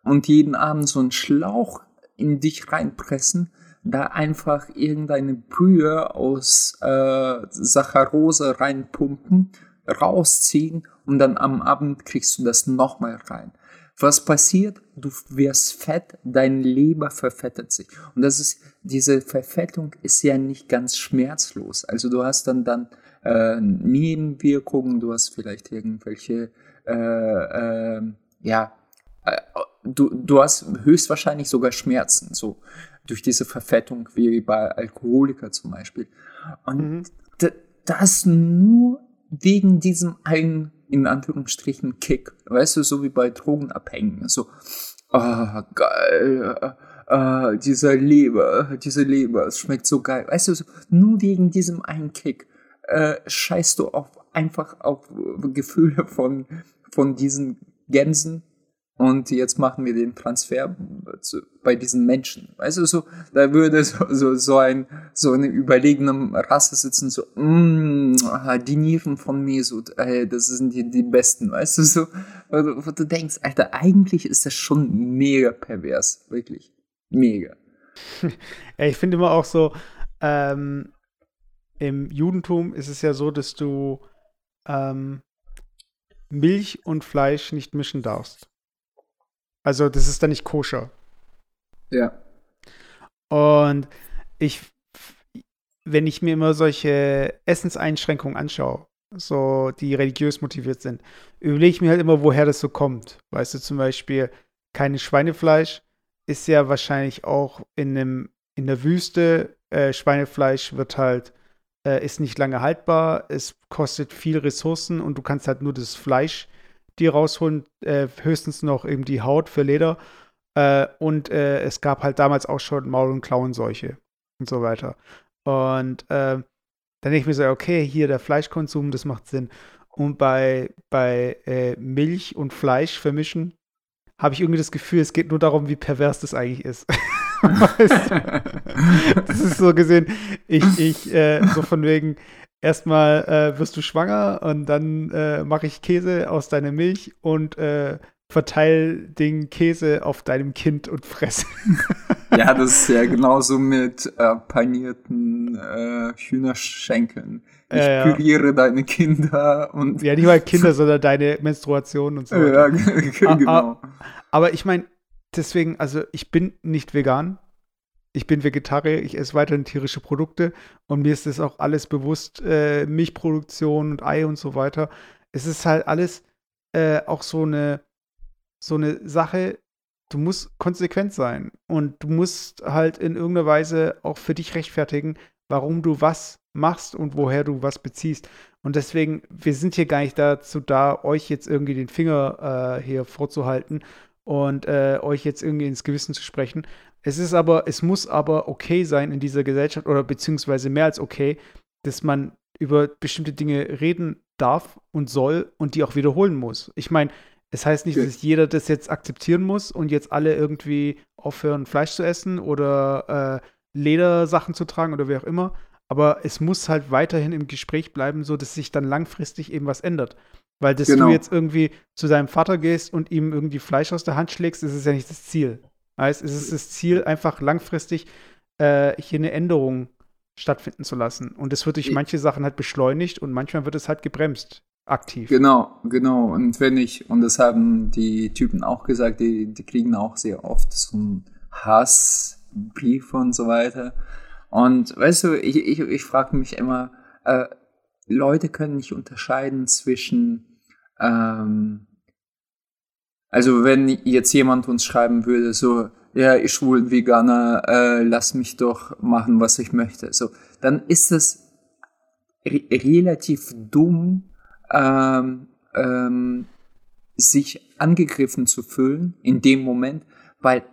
und jeden Abend so einen Schlauch in dich reinpressen, da einfach irgendeine Brühe aus äh, Saccharose reinpumpen, rausziehen und dann am Abend kriegst du das nochmal rein. Was passiert? Du wirst fett, dein Leber verfettet sich. Und das ist, diese Verfettung ist ja nicht ganz schmerzlos. Also du hast dann dann äh, Nebenwirkungen, du hast vielleicht irgendwelche, äh, äh, ja, du, du hast höchstwahrscheinlich sogar Schmerzen, so durch diese Verfettung, wie bei Alkoholiker zum Beispiel. Und mhm. das nur wegen diesem einen in Anführungsstrichen Kick. Weißt du, so wie bei Drogenabhängigen. So, ah, geil. äh, dieser Leber, diese Leber, es schmeckt so geil. Weißt du, so, nur wegen diesem einen Kick äh, scheißt du auf, einfach auf Gefühle von, von diesen Gänsen und jetzt machen wir den Transfer zu, bei diesen Menschen. Weißt du, so, da würde so, so, so ein, so eine überlegene Rasse sitzen, so, mm, die Nieren von Mesut, äh, das sind die, die besten, weißt du, so, wo du, du denkst, Alter, eigentlich ist das schon mega pervers, wirklich. Mega. (laughs) ich finde immer auch so, ähm, im Judentum ist es ja so, dass du ähm, Milch und Fleisch nicht mischen darfst. Also das ist dann nicht koscher. Ja. Und ich, wenn ich mir immer solche Essenseinschränkungen anschaue, so die religiös motiviert sind, überlege ich mir halt immer, woher das so kommt. Weißt du, zum Beispiel, keine Schweinefleisch ist ja wahrscheinlich auch in einem, in der Wüste, äh, Schweinefleisch wird halt, äh, ist nicht lange haltbar, es kostet viel Ressourcen und du kannst halt nur das Fleisch die rausholen, äh, höchstens noch eben die Haut für Leder. Äh, und äh, es gab halt damals auch schon Maul- und Klauenseuche und so weiter. Und äh, dann denke ich mir so, okay, hier der Fleischkonsum, das macht Sinn. Und bei, bei äh, Milch und Fleisch vermischen, habe ich irgendwie das Gefühl, es geht nur darum, wie pervers das eigentlich ist. (laughs) (laughs) das ist so gesehen, ich, ich, äh, so von wegen, erstmal äh, wirst du schwanger und dann äh, mache ich Käse aus deiner Milch und äh, verteil den Käse auf deinem Kind und fresse. (laughs) ja, das ist ja genauso mit äh, panierten äh, Hühnerschenkeln. Ich ja, püriere deine Kinder und. Ja, nicht mal Kinder, (laughs) sondern deine Menstruation und so. Ja, (laughs) genau. Aber ich meine, deswegen, also ich bin nicht vegan ich bin Vegetarier, ich esse weiterhin tierische Produkte und mir ist das auch alles bewusst, äh, Milchproduktion und Ei und so weiter. Es ist halt alles äh, auch so eine, so eine Sache, du musst konsequent sein und du musst halt in irgendeiner Weise auch für dich rechtfertigen, warum du was machst und woher du was beziehst. Und deswegen, wir sind hier gar nicht dazu da, euch jetzt irgendwie den Finger äh, hier vorzuhalten und äh, euch jetzt irgendwie ins Gewissen zu sprechen, es ist aber, es muss aber okay sein in dieser Gesellschaft oder beziehungsweise mehr als okay, dass man über bestimmte Dinge reden darf und soll und die auch wiederholen muss. Ich meine, es heißt nicht, dass jeder das jetzt akzeptieren muss und jetzt alle irgendwie aufhören, Fleisch zu essen oder äh, Ledersachen zu tragen oder wie auch immer. Aber es muss halt weiterhin im Gespräch bleiben, so dass sich dann langfristig eben was ändert. Weil dass genau. du jetzt irgendwie zu deinem Vater gehst und ihm irgendwie Fleisch aus der Hand schlägst, ist es ja nicht das Ziel. Heißt, es ist das Ziel, einfach langfristig äh, hier eine Änderung stattfinden zu lassen. Und es wird durch manche Sachen halt beschleunigt und manchmal wird es halt gebremst, aktiv. Genau, genau. Und wenn ich, und das haben die Typen auch gesagt, die, die kriegen auch sehr oft so einen Hassbrief und so weiter. Und weißt du, ich, ich, ich frage mich immer, äh, Leute können nicht unterscheiden zwischen ähm, also wenn jetzt jemand uns schreiben würde, so, ja, ich schwul Veganer, äh, lass mich doch machen, was ich möchte, so, dann ist es re relativ dumm, ähm, ähm, sich angegriffen zu fühlen in dem Moment, weil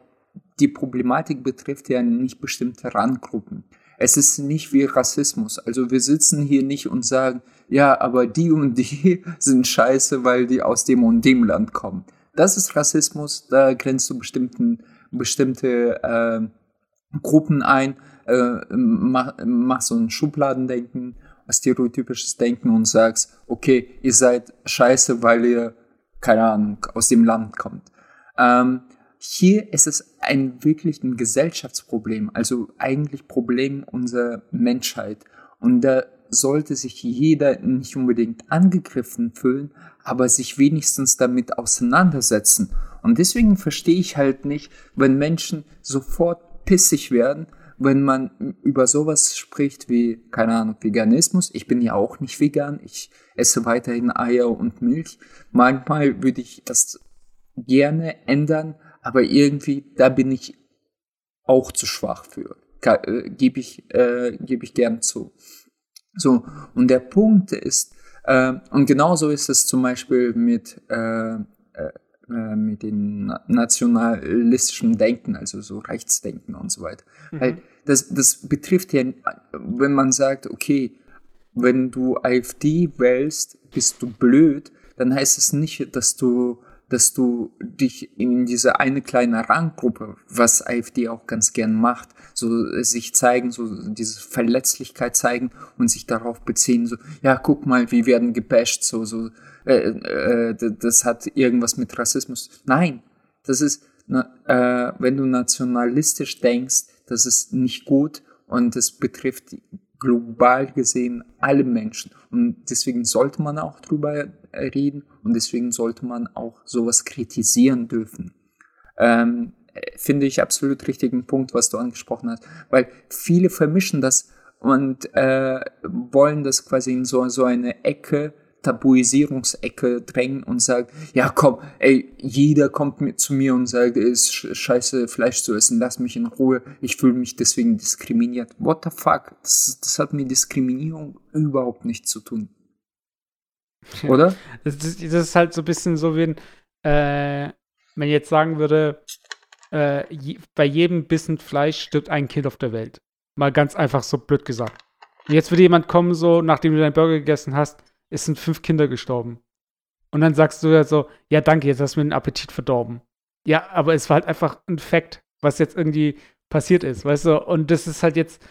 die Problematik betrifft ja nicht bestimmte Randgruppen. Es ist nicht wie Rassismus. Also wir sitzen hier nicht und sagen, ja, aber die und die (laughs) sind scheiße, weil die aus dem und dem Land kommen das ist Rassismus, da grenzt du bestimmten, bestimmte äh, Gruppen ein, äh, mach, mach so ein Schubladendenken, stereotypisches Denken und sagst, okay, ihr seid scheiße, weil ihr, keine Ahnung, aus dem Land kommt. Ähm, hier ist es ein wirklich ein Gesellschaftsproblem, also eigentlich Problem unserer Menschheit. Und da sollte sich jeder nicht unbedingt angegriffen fühlen, aber sich wenigstens damit auseinandersetzen. Und deswegen verstehe ich halt nicht, wenn Menschen sofort pissig werden, wenn man über sowas spricht wie, keine Ahnung, Veganismus. Ich bin ja auch nicht vegan. Ich esse weiterhin Eier und Milch. Manchmal würde ich das gerne ändern, aber irgendwie, da bin ich auch zu schwach für. Äh, Gebe ich, äh, geb ich gern zu. So, und der Punkt ist, äh, und genauso ist es zum Beispiel mit, äh, äh, äh, mit dem nationalistischen Denken, also so Rechtsdenken und so weiter. Mhm. Weil das, das betrifft ja, wenn man sagt, okay, wenn du AfD wählst, bist du blöd, dann heißt es nicht, dass du dass du dich in diese eine kleine Ranggruppe, was AfD auch ganz gern macht, so sich zeigen, so diese Verletzlichkeit zeigen und sich darauf beziehen, so, ja, guck mal, wir werden gebasht, so, so, äh, äh, das hat irgendwas mit Rassismus. Nein, das ist, äh, wenn du nationalistisch denkst, das ist nicht gut und das betrifft global gesehen alle Menschen. Und deswegen sollte man auch drüber reden und deswegen sollte man auch sowas kritisieren dürfen. Ähm, finde ich absolut richtigen Punkt, was du angesprochen hast, weil viele vermischen das und äh, wollen das quasi in so, so eine Ecke Tabuisierungsecke drängen und sagt, ja komm, ey, jeder kommt mit zu mir und sagt, es ist scheiße, Fleisch zu essen, lass mich in Ruhe, ich fühle mich deswegen diskriminiert. What the fuck? Das, das hat mit Diskriminierung überhaupt nichts zu tun. Oder? Das, das, ist halt so ein bisschen so wie, äh, wenn jetzt sagen würde, äh, je, bei jedem Bissen Fleisch stirbt ein Kind auf der Welt. Mal ganz einfach so blöd gesagt. Und jetzt würde jemand kommen, so, nachdem du deinen Burger gegessen hast, es sind fünf Kinder gestorben. Und dann sagst du ja so, ja, danke, jetzt hast du mir den Appetit verdorben. Ja, aber es war halt einfach ein Fakt, was jetzt irgendwie passiert ist, weißt du? Und das ist halt jetzt,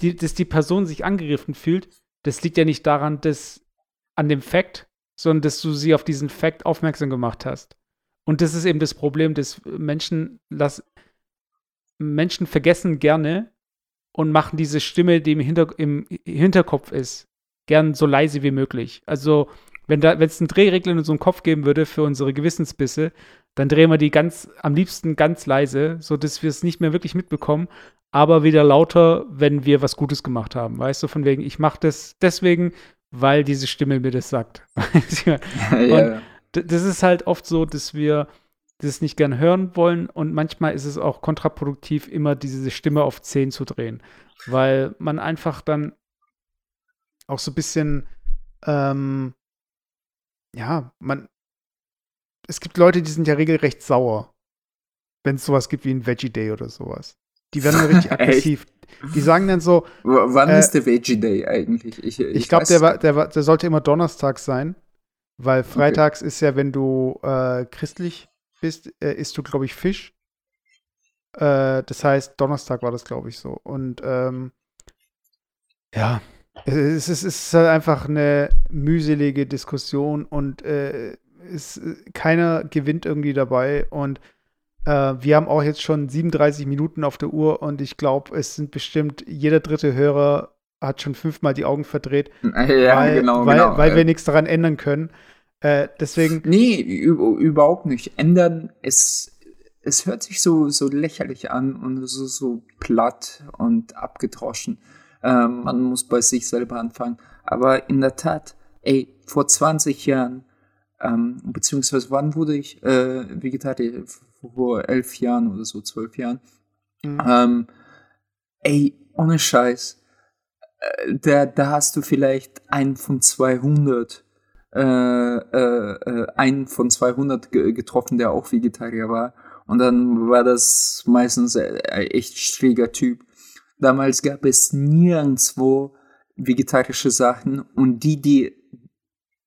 die, dass die Person sich angegriffen fühlt, das liegt ja nicht daran, dass an dem Fakt, sondern dass du sie auf diesen Fakt aufmerksam gemacht hast. Und das ist eben das Problem, dass Menschen, dass Menschen vergessen gerne und machen diese Stimme, die im, Hinter im Hinterkopf ist, gern so leise wie möglich. Also, wenn da, wenn es einen Drehregler in unserem Kopf geben würde für unsere Gewissensbisse, dann drehen wir die ganz, am liebsten ganz leise, sodass wir es nicht mehr wirklich mitbekommen, aber wieder lauter, wenn wir was Gutes gemacht haben. Weißt du, von wegen, ich mache das deswegen, weil diese Stimme mir das sagt. (laughs) (laughs) ja, ja. das ist halt oft so, dass wir das nicht gern hören wollen und manchmal ist es auch kontraproduktiv, immer diese Stimme auf 10 zu drehen, weil man einfach dann auch so ein bisschen, ähm, ja, man, es gibt Leute, die sind ja regelrecht sauer, wenn es sowas gibt wie ein Veggie Day oder sowas. Die werden dann richtig (laughs) aggressiv. Die sagen dann so. W wann äh, ist der Veggie Day eigentlich? Ich, ich, ich glaube, der, der, der sollte immer donnerstags sein, weil freitags okay. ist ja, wenn du äh, christlich bist, äh, isst du, glaube ich, Fisch. Äh, das heißt, Donnerstag war das, glaube ich, so. Und ähm, ja, es ist, es ist halt einfach eine mühselige Diskussion und äh, es, keiner gewinnt irgendwie dabei. Und äh, wir haben auch jetzt schon 37 Minuten auf der Uhr und ich glaube, es sind bestimmt jeder dritte Hörer hat schon fünfmal die Augen verdreht, (laughs) ja, weil, genau, weil, genau. weil wir nichts daran ändern können. Äh, deswegen. Nee, überhaupt nicht. Ändern, es, es hört sich so, so lächerlich an und so, so platt und abgedroschen. Ähm, man muss bei sich selber anfangen. Aber in der Tat, ey, vor 20 Jahren, ähm, beziehungsweise wann wurde ich äh, Vegetarier? Vor elf Jahren oder so, zwölf Jahren. Mhm. Ähm, ey, ohne Scheiß. Äh, da, da hast du vielleicht einen von 200 äh, äh, äh, einen von 200 getroffen, der auch Vegetarier war. Und dann war das meistens ein echt schräger Typ. Damals gab es nirgendwo vegetarische Sachen und die, die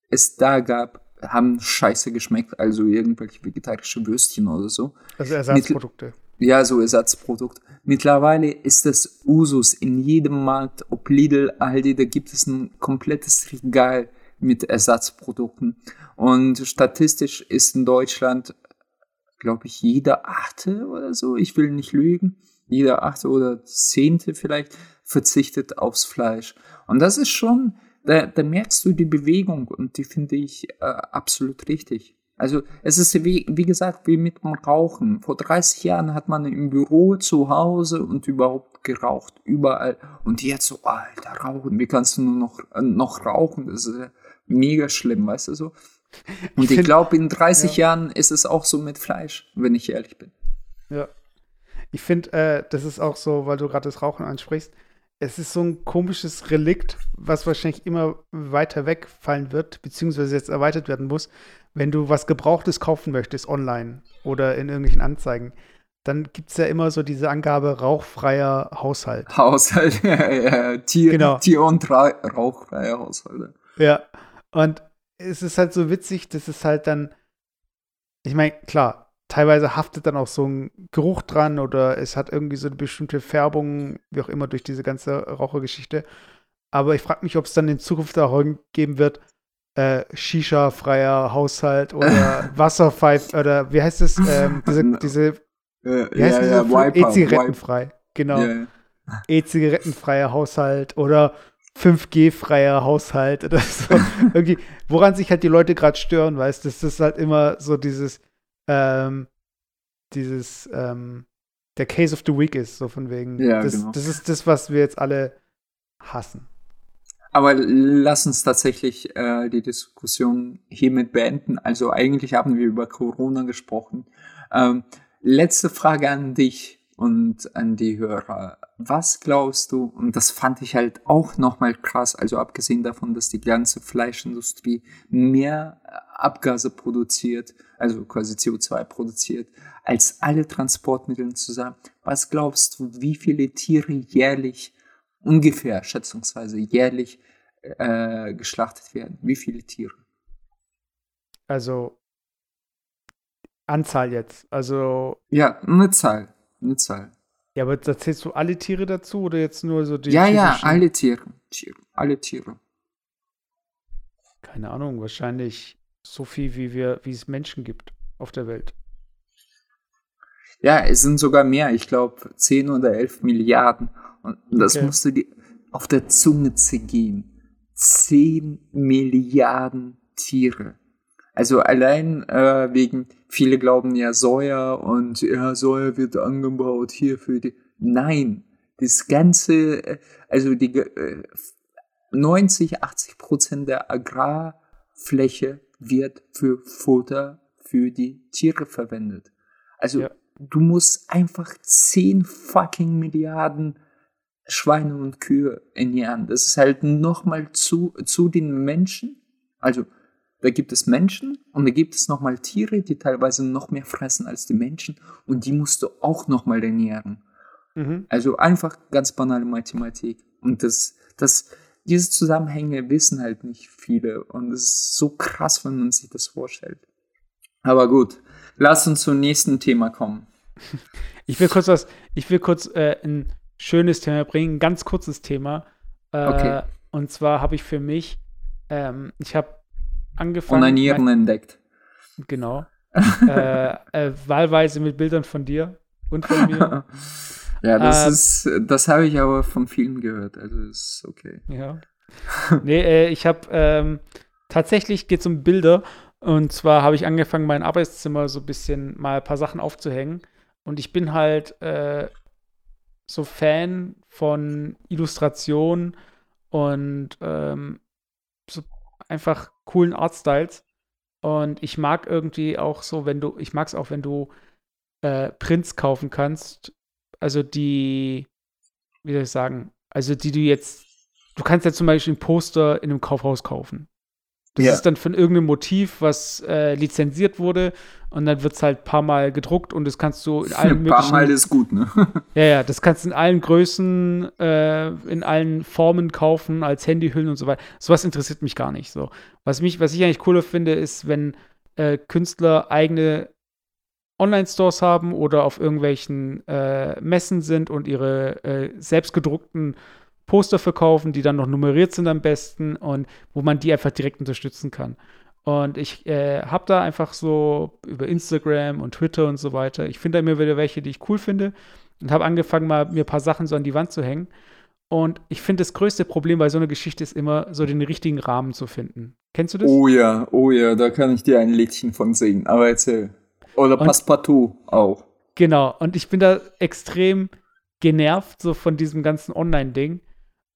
es da gab, haben scheiße geschmeckt, also irgendwelche vegetarische Würstchen oder so. Also Ersatzprodukte. Ja, so Ersatzprodukte. Mittlerweile ist das Usus in jedem Markt, ob Lidl, Aldi, da gibt es ein komplettes Regal mit Ersatzprodukten. Und statistisch ist in Deutschland, glaube ich, jeder achte oder so, ich will nicht lügen, jeder achte oder zehnte vielleicht verzichtet aufs Fleisch. Und das ist schon, da, da merkst du die Bewegung und die finde ich äh, absolut richtig. Also es ist wie, wie gesagt wie mit dem Rauchen. Vor 30 Jahren hat man im Büro, zu Hause und überhaupt geraucht, überall. Und jetzt so, alter, rauchen, wie kannst du nur noch, äh, noch rauchen? Das ist ja mega schlimm, weißt du so. Und ich, ich glaube, in 30 ja. Jahren ist es auch so mit Fleisch, wenn ich ehrlich bin. Ja, ich finde, äh, das ist auch so, weil du gerade das Rauchen ansprichst. es ist so ein komisches Relikt, was wahrscheinlich immer weiter wegfallen wird, beziehungsweise jetzt erweitert werden muss, wenn du was Gebrauchtes kaufen möchtest online oder in irgendwelchen Anzeigen. Dann gibt es ja immer so diese Angabe rauchfreier Haushalt. Haushalt, (laughs) ja, ja, Tier, Genau. Tier- und Ra rauchfreie Haushalte. Ja. Und es ist halt so witzig, dass es halt dann, ich meine, klar, teilweise haftet dann auch so ein Geruch dran oder es hat irgendwie so eine bestimmte Färbung, wie auch immer, durch diese ganze Rauchergeschichte. Aber ich frage mich, ob es dann in Zukunft auch geben wird, äh, Shisha-freier Haushalt oder (laughs) Wasserpfeife oder wie heißt es? Ähm, diese, (laughs) diese, wie heißt ja, ja, E-Zigarettenfrei. Genau. Ja, E-Zigarettenfreier Haushalt oder 5G-freier Haushalt oder so. (laughs) Irgendwie, woran sich halt die Leute gerade stören, weißt du, das ist halt immer so dieses, ähm, dieses, ähm, der Case of the Week ist, so von wegen. Ja, das, genau. das ist das, was wir jetzt alle hassen. Aber lass uns tatsächlich äh, die Diskussion hiermit beenden. Also eigentlich haben wir über Corona gesprochen. Ähm, letzte Frage an dich und an die Hörer. Was glaubst du, und das fand ich halt auch nochmal krass, also abgesehen davon, dass die ganze Fleischindustrie mehr Abgase produziert, also quasi CO2 produziert, als alle Transportmittel zusammen. Was glaubst du, wie viele Tiere jährlich ungefähr, schätzungsweise jährlich äh, geschlachtet werden. Wie viele Tiere? Also Anzahl jetzt. Also, Ja, eine Zahl. Eine Zahl. Ja, aber da zählst du alle Tiere dazu oder jetzt nur so die ja, ja, alle Tiere. Tiere. Alle Tiere. Keine Ahnung, wahrscheinlich so viel, wie wir, wie es Menschen gibt auf der Welt. Ja, es sind sogar mehr. Ich glaube 10 oder 11 Milliarden. Und das Okay. musst du dir auf der Zunge zergehen. 10 Milliarden Tiere. Also allein äh, wegen, viele glauben ja Soja und ja, Soja wird angebaut hier für die. Nein, das ganze, äh, also die äh, 90, 80 Prozent der Agrarfläche wird für Futter für die Tiere verwendet. Also Ja. du musst einfach 10 fucking Milliarden Schweine und Kühe ernähren. Das ist halt nochmal zu, zu den Menschen. Also da gibt es Menschen und da gibt es nochmal Tiere, die teilweise noch mehr fressen als die Menschen und die musst du auch nochmal ernähren. Mhm. Also einfach ganz banale Mathematik. Und das, das, diese Zusammenhänge wissen halt nicht viele. Und es ist so krass, wenn man sich das vorstellt. Aber gut, lass uns zum nächsten Thema kommen. (laughs) Ich will kurz was, ich will kurz äh, ein schönes Thema bringen, ein ganz kurzes Thema. Äh, Okay. Und zwar habe ich für mich, ähm, ich habe angefangen. Onanieren entdeckt. mein- Genau. äh, äh, wahlweise mit Bildern von dir und von mir. (laughs) ja, das ist, das habe ich aber von vielen gehört. Also ist okay. Ja. (laughs) Nee, äh, ich habe ähm, tatsächlich geht es um Bilder. Und zwar habe ich angefangen, mein Arbeitszimmer so ein bisschen mal ein paar Sachen aufzuhängen. Und ich bin halt äh, so Fan von Illustration und ähm, so einfach coolen Artstyles. Und ich mag irgendwie auch so, wenn du, ich mag es auch, wenn du äh, Prints kaufen kannst. Also die, wie soll ich sagen, also die du jetzt, du kannst ja zum Beispiel ein Poster in einem Kaufhaus kaufen. Das Ja. ist dann von irgendeinem Motiv, was äh, lizenziert wurde und dann wird es halt ein paar Mal gedruckt und das kannst du in allen Ein (laughs) paar Mal ist gut, ne? (laughs) ja, ja, das kannst du in allen Größen, äh, in allen Formen kaufen, als Handyhüllen und so weiter. Sowas interessiert mich gar nicht. So. Was, mich, was ich eigentlich cooler finde, ist, wenn äh, Künstler eigene Online-Stores haben oder auf irgendwelchen äh, Messen sind und ihre äh, selbstgedruckten Poster verkaufen, die dann noch nummeriert sind am besten und wo man die einfach direkt unterstützen kann. Und ich äh, habe da einfach so über Instagram und Twitter und so weiter, ich finde da immer wieder welche, die ich cool finde und habe angefangen, mal mir ein paar Sachen so an die Wand zu hängen. Und ich finde, das größte Problem bei so einer Geschichte ist immer, so den richtigen Rahmen zu finden. Kennst du das? Oh ja, oh ja, da kann ich dir ein Liedchen von singen. Aber erzähl. Oder Und- Passepartout auch. Genau. Und ich bin da extrem genervt so von diesem ganzen Online-Ding.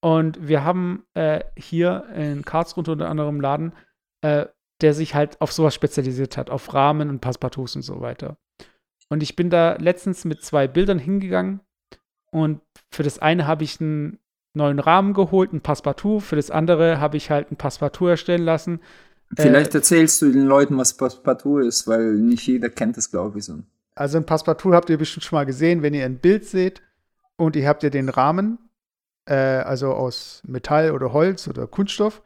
Und wir haben äh, hier in Karlsruhe unter anderem einen Laden, äh, der sich halt auf sowas spezialisiert hat, auf Rahmen und Passepartouts und so weiter. Und ich bin da letztens mit zwei Bildern hingegangen und für das eine habe ich ein neuen Rahmen geholt, ein Passepartout. Für das andere habe ich halt ein Passepartout erstellen lassen. Vielleicht äh, erzählst du den Leuten, was Passepartout ist, weil nicht jeder kennt es, glaube ich, so. Also ein Passepartout habt ihr bestimmt schon mal gesehen, wenn ihr ein Bild seht und ihr habt ja den Rahmen, äh, also aus Metall oder Holz oder Kunststoff.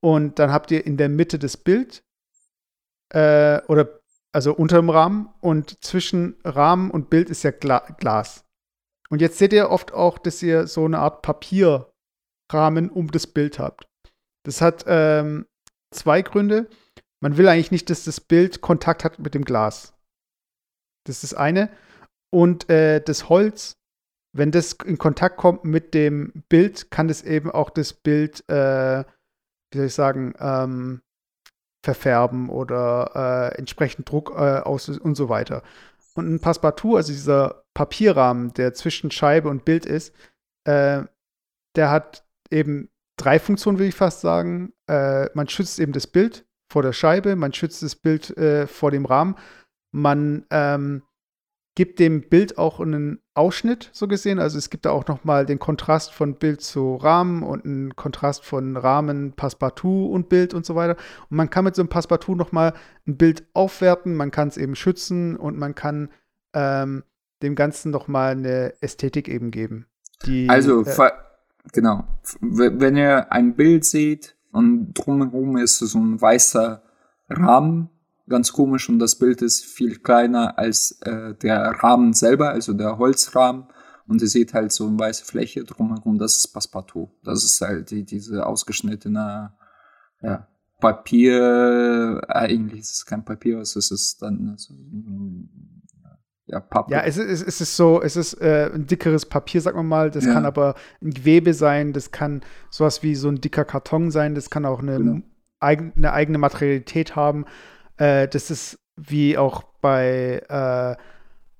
Und dann habt ihr in der Mitte das Bild äh, oder also unter dem Rahmen und zwischen Rahmen und Bild ist ja Gla Glas. Und jetzt seht ihr oft auch, dass ihr so eine Art Papierrahmen um das Bild habt. Das hat ähm, zwei Gründe. Man will eigentlich nicht, dass das Bild Kontakt hat mit dem Glas. Das ist das eine. Und äh, das Holz, wenn das in Kontakt kommt mit dem Bild, kann das eben auch das Bild, äh, wie soll ich sagen, ähm, verfärben oder äh, entsprechend Druck äh, aus und so weiter. Und ein Passepartout, also dieser Papierrahmen, der zwischen Scheibe und Bild ist, äh, der hat eben drei Funktionen, will ich fast sagen. Äh, man schützt eben das Bild vor der Scheibe, man schützt das Bild äh, vor dem Rahmen, man ähm, gibt dem Bild auch einen Ausschnitt, so gesehen. Also es gibt da auch noch mal den Kontrast von Bild zu Rahmen und einen Kontrast von Rahmen, Passepartout und Bild und so weiter. Und man kann mit so einem Passepartout noch mal ein Bild aufwerten, man kann es eben schützen und man kann ähm, dem Ganzen noch mal eine Ästhetik eben geben. Die, also, äh, genau. Wenn ihr ein Bild seht und drumherum ist so ein weißer Rahmen, ganz komisch und das Bild ist viel kleiner als äh, der Rahmen selber, also der Holzrahmen. Und ihr seht halt so eine weiße Fläche drumherum, das ist Passepartout. Das ist halt die, diese ausgeschnittene ja, Papier, eigentlich ist es kein Papier, es ist dann so, ja, Pappe. Ja, es ist, es ist so, es ist äh, ein dickeres Papier, sagen wir mal. Das ja. kann aber ein Gewebe sein, das kann sowas wie so ein dicker Karton sein, das kann auch eine, genau. eigen, eine eigene Materialität haben. Äh, das ist wie auch bei äh,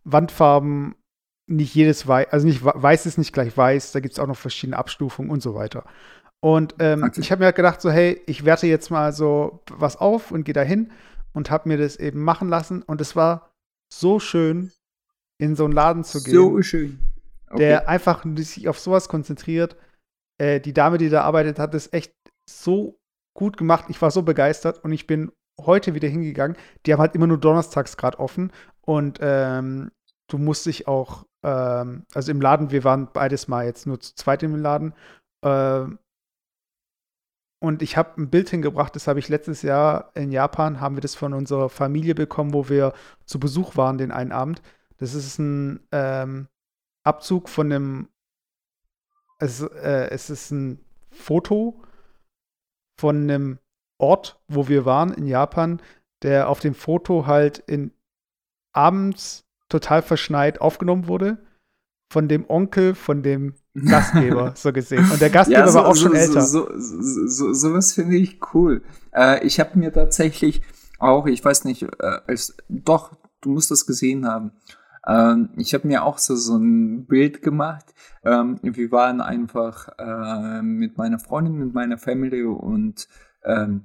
Wandfarben nicht jedes weiß, also nicht weiß ist nicht gleich weiß, da gibt es auch noch verschiedene Abstufungen und so weiter. Und ähm, ich habe mir halt gedacht, so, hey, ich werte jetzt mal so was auf und gehe da hin und habe mir das eben machen lassen. Und es war so schön, in so einen Laden zu gehen. So schön. Okay. Der einfach sich auf sowas konzentriert. Äh, die Dame, die da arbeitet, hat es echt so gut gemacht. Ich war so begeistert und ich bin heute wieder hingegangen. Die haben halt immer nur donnerstags gerade offen und ähm, du musst dich auch, ähm, also im Laden, wir waren beides mal jetzt nur zu zweit im Laden. Äh, und ich habe ein Bild hingebracht, das habe ich letztes Jahr in Japan, haben wir das von unserer Familie bekommen, wo wir zu Besuch waren den einen Abend. Das ist ein ähm, Abzug von einem, es, äh, es ist ein Foto von einem Ort, wo wir waren in Japan, der auf dem Foto halt in abends total verschneit aufgenommen wurde von dem Onkel von dem (laughs) Gastgeber, so gesehen. Und der Gastgeber ja, so, war auch so, schon älter. So, so, so, sowas finde ich cool. Äh, ich habe mir tatsächlich auch, ich weiß nicht, äh, als, doch, du musst das gesehen haben. Ähm, ich habe mir auch so, so ein Bild gemacht. Ähm, wir waren einfach äh, mit meiner Freundin, mit meiner Family und ähm,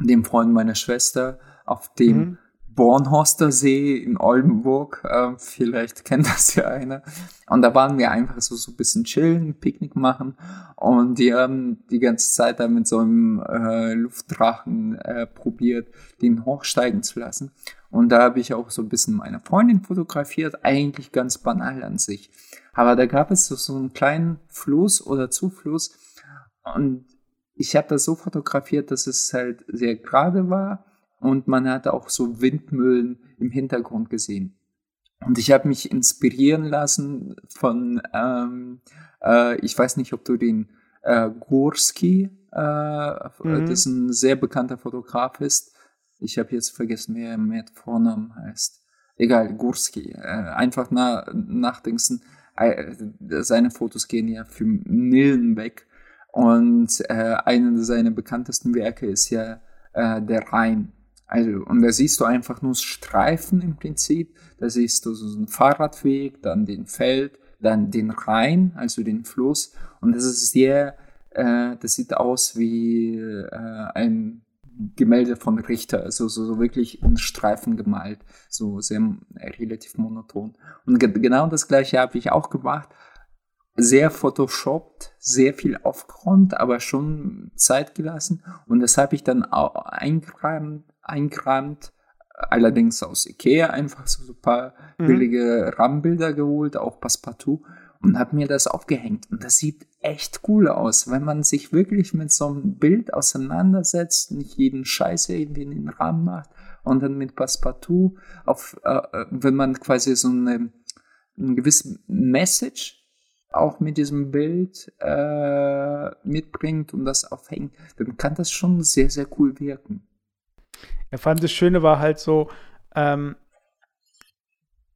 dem Freund meiner Schwester auf dem mhm. Bornhorster See in Oldenburg. Äh, vielleicht kennt das ja einer. Und da waren wir einfach so, so ein bisschen chillen, Picknick machen. Und die haben die ganze Zeit da mit so einem äh, Luftdrachen äh, probiert, den hochsteigen zu lassen. Und da habe ich auch so ein bisschen meine Freundin fotografiert, eigentlich ganz banal an sich. Aber da gab es so, so einen kleinen Fluss oder Zufluss. Und ich habe das so fotografiert, dass es halt sehr gerade war und man hat auch so Windmühlen im Hintergrund gesehen. Und ich habe mich inspirieren lassen von, ähm, äh, ich weiß nicht, ob du den äh, Gorski, äh, mhm. das ein sehr bekannter Fotograf ist. Ich habe jetzt vergessen, wer er mit Vornamen heißt. Egal, Gurski. Äh, einfach na, nachdenken. Äh, seine Fotos gehen ja für Millen weg. Und äh, eine seiner bekanntesten Werke ist ja äh, der Rhein. Also, und da siehst du einfach nur Streifen im Prinzip. Da siehst du so einen Fahrradweg, dann den Feld, dann den Rhein, also den Fluss. Und das ist sehr, äh, das sieht aus wie äh, ein Gemälde von Richter, also so, so wirklich in Streifen gemalt, so sehr relativ monoton. Und ge genau das gleiche habe ich auch gemacht sehr photoshoppt, sehr viel aufgeräumt, aber schon Zeit gelassen. Und das habe ich dann auch eingerahmt, eingerahmt, allerdings aus Ikea, einfach so ein paar mhm. billige Rahmenbilder geholt, auch Passepartout, und habe mir das aufgehängt. Und das sieht echt cool aus, wenn man sich wirklich mit so einem Bild auseinandersetzt, nicht jeden Scheiß irgendwie in den Rahmen macht und dann mit Passepartout, auf, äh, äh wenn man quasi so eine, eine gewisse Message auch mit diesem Bild äh, mitbringt und das aufhängt, dann kann das schon sehr, sehr cool wirken. Ja, vor allem das Schöne war halt so, ähm,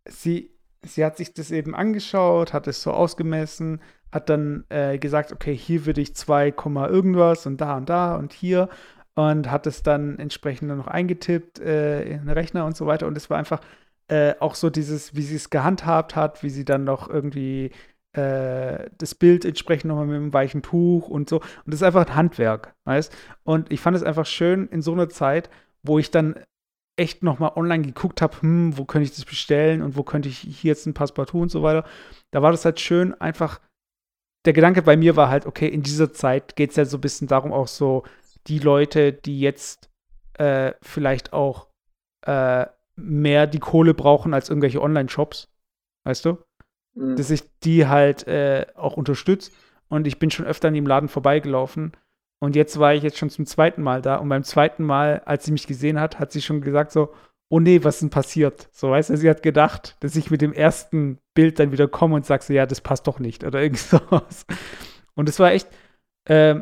sie, sie hat sich das eben angeschaut, hat es so ausgemessen, hat dann äh, gesagt, okay, hier würde ich 2, irgendwas und da und da und hier und hat es dann entsprechend noch eingetippt äh, in den Rechner und so weiter und es war einfach äh, auch so dieses, wie sie es gehandhabt hat, wie sie dann noch irgendwie äh, das Bild entsprechend nochmal mit einem weichen Tuch und so. Und das ist einfach ein Handwerk, weißt Und ich fand es einfach schön in so einer Zeit, wo ich dann echt nochmal online geguckt habe, hm, wo könnte ich das bestellen und wo könnte ich hier jetzt ein Passepartout und so weiter. Da war das halt schön, einfach. Der Gedanke bei mir war halt, okay, in dieser Zeit geht es ja so ein bisschen darum, auch so die Leute, die jetzt äh, vielleicht auch äh, mehr die Kohle brauchen als irgendwelche Online-Shops, weißt du? Mhm. dass ich die halt äh, auch unterstütze. Und ich bin schon öfter an dem Laden vorbeigelaufen. Und jetzt war ich jetzt schon zum zweiten Mal da. Und beim zweiten Mal, als sie mich gesehen hat, hat sie schon gesagt so, oh nee, was ist denn passiert? So, weißt du, sie hat gedacht, dass ich mit dem ersten Bild dann wieder komme und sage so, ja, das passt doch nicht oder (laughs) irgend sowas. Und es war echt äh,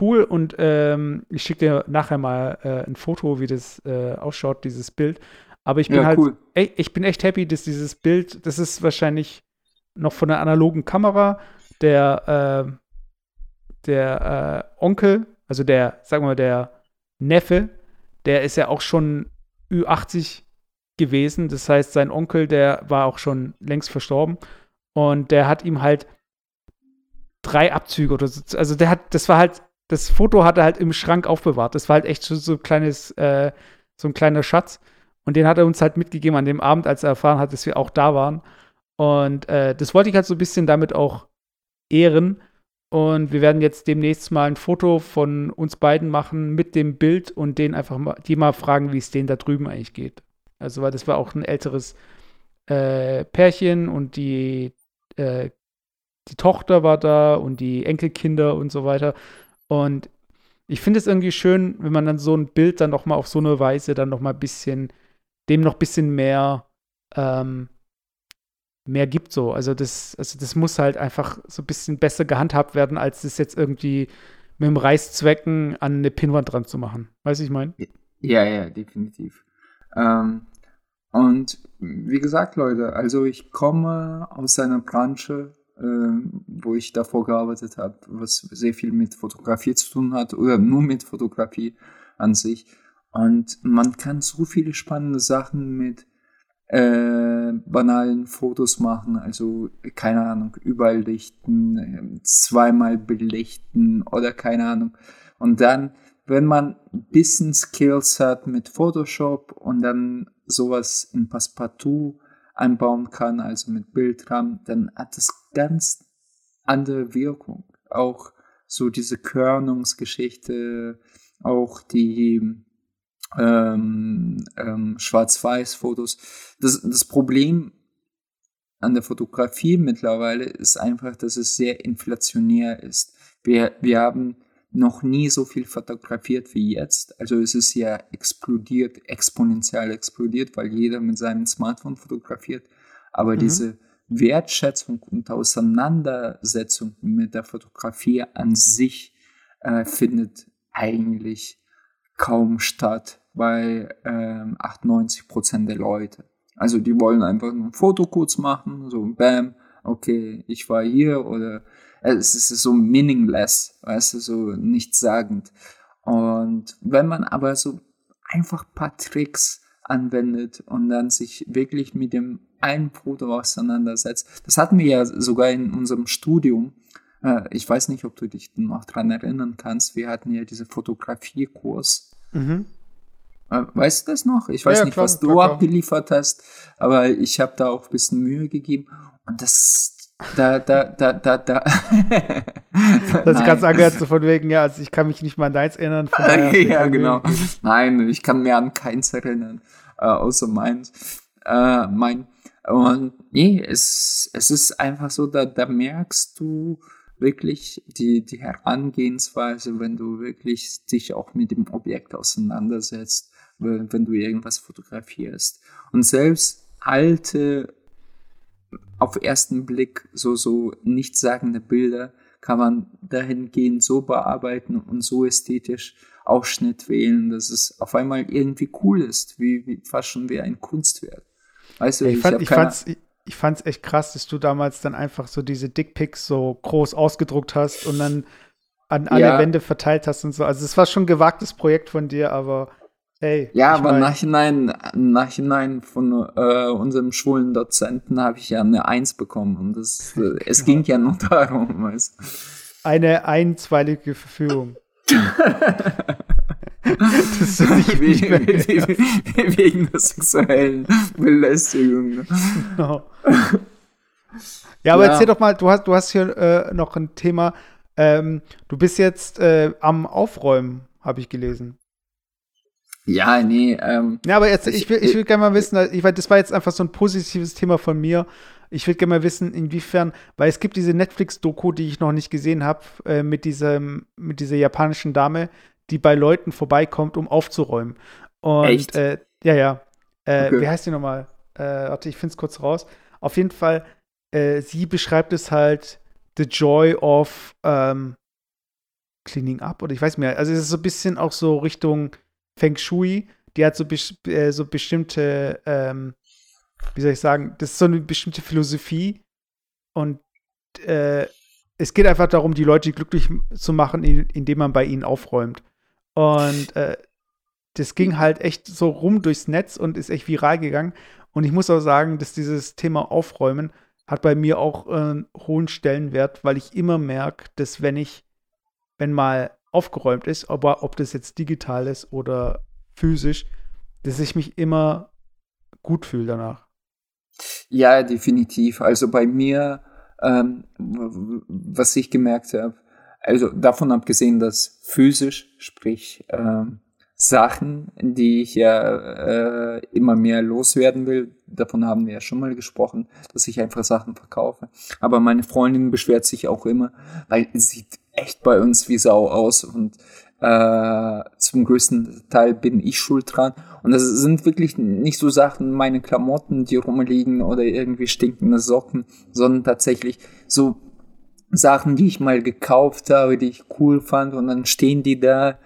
cool und ähm, ich schicke dir nachher mal äh, ein Foto, wie das äh, ausschaut, dieses Bild. Aber ich bin ja, halt, cool. ey, ich bin echt happy, dass dieses Bild, das ist wahrscheinlich noch von der analogen Kamera. Der, äh, der äh, Onkel, also der, sagen wir mal, der Neffe, der ist ja auch schon Ü80 gewesen. Das heißt, sein Onkel, der war auch schon längst verstorben. Und der hat ihm halt drei Abzüge oder so. Also der hat, das war halt, das Foto hat er halt im Schrank aufbewahrt. Das war halt echt so, so ein kleines, äh, so ein kleiner Schatz. Und den hat er uns halt mitgegeben an dem Abend, als er erfahren hat, dass wir auch da waren. Und äh, das wollte ich halt so ein bisschen damit auch ehren. Und wir werden jetzt demnächst mal ein Foto von uns beiden machen mit dem Bild und den einfach mal, die mal fragen, wie es denen da drüben eigentlich geht. Also, weil das war auch ein älteres äh, Pärchen und die, äh, die Tochter war da und die Enkelkinder und so weiter. Und ich finde es irgendwie schön, wenn man dann so ein Bild dann noch mal auf so eine Weise dann noch mal ein bisschen, dem noch ein bisschen mehr ähm, mehr gibt so. Also das, also das muss halt einfach so ein bisschen besser gehandhabt werden, als das jetzt irgendwie mit dem Reißzwecken an eine Pinnwand dran zu machen. Weißt du, ich meine? Ja, ja, definitiv. Ähm, und wie gesagt, Leute, also ich komme aus einer Branche, äh, wo ich davor gearbeitet habe, was sehr viel mit Fotografie zu tun hat oder nur mit Fotografie an sich. Und man kann so viele spannende Sachen mit äh, banalen Fotos machen, also keine Ahnung, überall lichten, zweimal belichten oder keine Ahnung. Und dann, wenn man ein bisschen Skills hat mit Photoshop und dann sowas in Passepartout einbauen kann, also mit Bildrahmen, dann hat das ganz andere Wirkung. Auch so diese Körnungsgeschichte, auch die ähm, ähm, Schwarz-Weiß-Fotos. Das, das Problem an der Fotografie mittlerweile ist einfach, dass es sehr inflationär ist. Wir, wir haben noch nie so viel fotografiert wie jetzt. Also es ist ja explodiert, exponentiell explodiert, weil jeder mit seinem Smartphone fotografiert. Aber mhm. diese Wertschätzung und Auseinandersetzung mit der Fotografie an sich äh, findet eigentlich kaum statt bei ähm, 98 Prozent der Leute. Also die wollen einfach ein Foto kurz machen, so bam, okay, ich war hier oder äh, es ist so meaningless, weißt du, so nichtssagend. Und wenn man aber so einfach ein paar Tricks anwendet und dann sich wirklich mit dem einen Foto auseinandersetzt, das hatten wir ja sogar in unserem Studium. Äh, ich weiß nicht, ob du dich noch dran erinnern kannst. Wir hatten ja diese Fotografiekurs. Mhm. Äh, weißt du das noch? Ich weiß ja, nicht, klar, was du klar, abgeliefert hast, aber ich habe da auch ein bisschen Mühe gegeben. Und das, da, da, da, da, da. (laughs) das ganz angehört so von wegen, ja, also ich kann mich nicht mal an deins erinnern. (laughs) ja, genau. Nein, ich kann mir an keins erinnern, äh, außer meins. Äh, mein, und nee, es, es ist einfach so, da, da merkst du wirklich die, die Herangehensweise, wenn du wirklich dich auch mit dem Objekt auseinandersetzt, wenn, wenn du irgendwas fotografierst. Und selbst alte auf ersten Blick so, so nichtssagende Bilder kann man dahingehend so bearbeiten und so ästhetisch Ausschnitt wählen, dass es auf einmal irgendwie cool ist, wie, wie fast schon wie ein Kunstwerk. Weißt du, ich, ich, fand, ich fand's, ich, ich fand's echt krass, dass du damals dann einfach so diese Dickpics so groß ausgedruckt hast und dann an alle ja. Wände verteilt hast und so. Also es war schon ein gewagtes Projekt von dir, aber Hey, ja, aber mein, Nachhinein, Nachhinein von äh, unserem schwulen Dozenten habe ich ja eine Eins bekommen und das, äh, (laughs) es ging ja nur darum. Weißt. Eine einstweilige Verfügung. (laughs) das ist nicht wegen, wegen der sexuellen Belästigung. (laughs) Genau. Ja, aber ja. erzähl doch mal, du hast, du hast hier äh, noch ein Thema. Ähm, du bist jetzt äh, am Aufräumen, habe ich gelesen. Ja, nee. Ähm, ja, aber jetzt, ich, will, ich will gerne mal wissen, ich, das war jetzt einfach so ein positives Thema von mir. Ich will gerne mal wissen, inwiefern, weil es gibt diese Netflix-Doku, die ich noch nicht gesehen habe, äh, mit, diesem, mit dieser japanischen Dame, die bei Leuten vorbeikommt, um aufzuräumen. Und Echt? Äh, ja, ja. Äh, okay. Wie heißt die nochmal? Äh, warte, ich finde es kurz raus. Auf jeden Fall, äh, sie beschreibt es halt The Joy of ähm, Cleaning Up oder ich weiß mehr. Also es ist so ein bisschen auch so Richtung Feng Shui, die hat so, äh, so bestimmte, ähm, wie soll ich sagen, das ist so eine bestimmte Philosophie und äh, es geht einfach darum, die Leute glücklich zu machen, indem man bei ihnen aufräumt. Und äh, das ging halt echt so rum durchs Netz und ist echt viral gegangen. Und ich muss auch sagen, dass dieses Thema Aufräumen hat bei mir auch einen äh, hohen Stellenwert, weil ich immer merke, dass wenn ich, wenn mal aufgeräumt ist, aber ob das jetzt digital ist oder physisch, dass ich mich immer gut fühle danach. Ja, definitiv. Also bei mir, ähm, was ich gemerkt habe, also davon abgesehen, dass physisch, sprich ähm, Sachen, die ich ja äh, immer mehr loswerden will, davon haben wir ja schon mal gesprochen, dass ich einfach Sachen verkaufe. Aber meine Freundin beschwert sich auch immer, weil es sieht echt bei uns wie Sau aus und äh, zum größten Teil bin ich schuld dran. Und das sind wirklich nicht so Sachen, meine Klamotten, die rumliegen oder irgendwie stinkende Socken, sondern tatsächlich so Sachen, die ich mal gekauft habe, die ich cool fand und dann stehen die da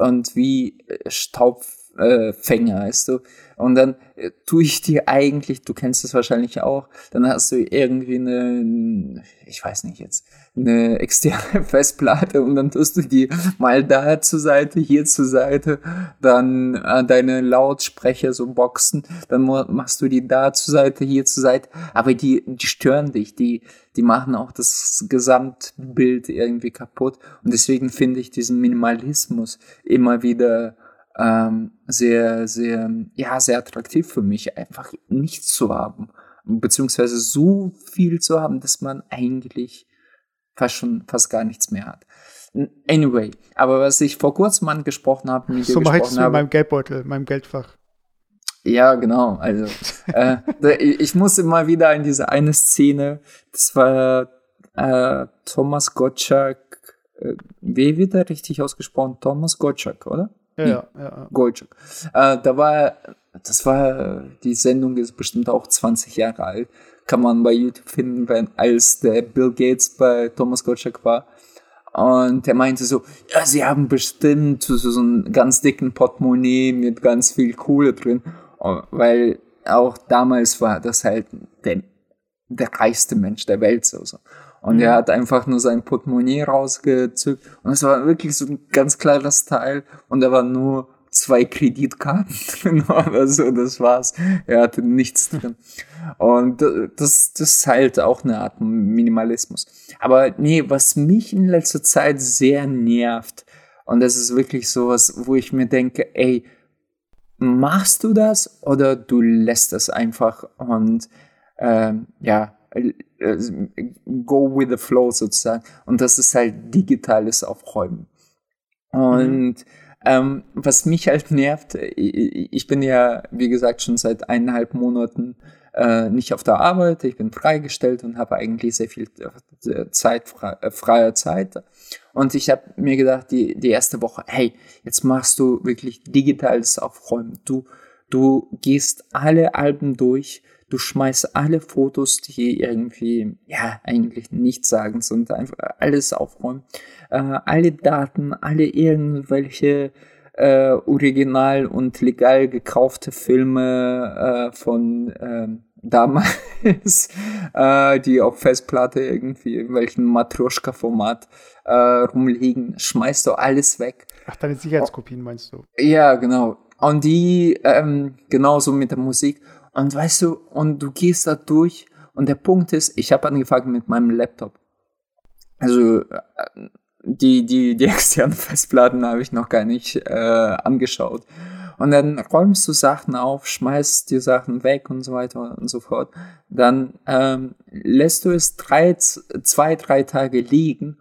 und wie Staubfänger, weißt du. Und dann äh, tue ich dir eigentlich, du kennst es wahrscheinlich auch, dann hast du irgendwie eine, ich weiß nicht jetzt, eine externe (laughs) Festplatte und dann tust du die mal da zur Seite, hier zur Seite, dann äh, deine Lautsprecher so Boxen, dann machst du die da zur Seite, hier zur Seite, aber die, die stören dich, die, die machen auch das Gesamtbild irgendwie kaputt. Und deswegen finde ich diesen Minimalismus immer wieder ähm, sehr, sehr, ja, sehr attraktiv für mich, einfach nichts zu haben, beziehungsweise so viel zu haben, dass man eigentlich fast schon fast gar nichts mehr hat. Anyway, aber was ich vor kurzem angesprochen habe, mit so mache ich es in meinem Geldbeutel, meinem Geldfach. Ja, genau. Also (laughs) äh, ich musste mal wieder an diese eine Szene. Das war äh, Thomas Gottschalk. Äh, wie wird er richtig ausgesprochen? Thomas Gottschalk, oder? Ja, ja, (laughs) ja. Äh, da war, das war, die Sendung ist bestimmt auch 20 Jahre alt kann man bei YouTube finden, wenn, als der Bill Gates bei Thomas Gottschalk war. Und er meinte so, ja, sie haben bestimmt so, so einen ganz dicken Portemonnaie mit ganz viel Kohle drin. Weil auch damals war das halt der, der reichste Mensch der Welt. So, so. Und mhm. er hat einfach nur sein Portemonnaie rausgezückt. Und es war wirklich so ein ganz kleines Teil. Und er war nur zwei Kreditkarten (laughs) drin oder so, das war's. Er hatte nichts (laughs) drin. Und das, das ist halt auch eine Art Minimalismus. Aber nee, was mich in letzter Zeit sehr nervt, und das ist wirklich sowas, wo ich mir denke, ey, machst du das oder du lässt das einfach und ähm, ja, äh, go with the flow sozusagen. Und das ist halt digitales Aufräumen. Und mhm. ähm, was mich halt nervt, ich bin ja, wie gesagt, schon seit eineinhalb Monaten äh, nicht auf der Arbeit, ich bin freigestellt und habe eigentlich sehr viel äh, Zeit, äh, freie Zeit. Und ich habe mir gedacht, die, die erste Woche, hey, jetzt machst du wirklich digitales Aufräumen. Du, du gehst alle Alben durch, du schmeißt alle Fotos, die irgendwie, ja, eigentlich nichts sagen, sondern einfach alles aufräumen. Äh, alle Daten, alle irgendwelche äh, original und legal gekaufte Filme äh, von äh, damals, (laughs) äh, die auf Festplatte irgendwie in welchem Matroschka-Format äh, rumliegen, schmeißt du alles weg. Ach, deine Sicherheitskopien meinst du? Ja, genau. Und die, ähm, genauso mit der Musik. Und weißt du, und du gehst da durch und der Punkt ist, ich habe angefangen mit meinem Laptop. Also äh, die, die, die (laughs) externen Festplatten habe ich noch gar nicht äh, angeschaut. Und dann räumst du Sachen auf, schmeißt die Sachen weg und so weiter und so fort. Dann ähm, lässt du es drei, zwei, drei Tage liegen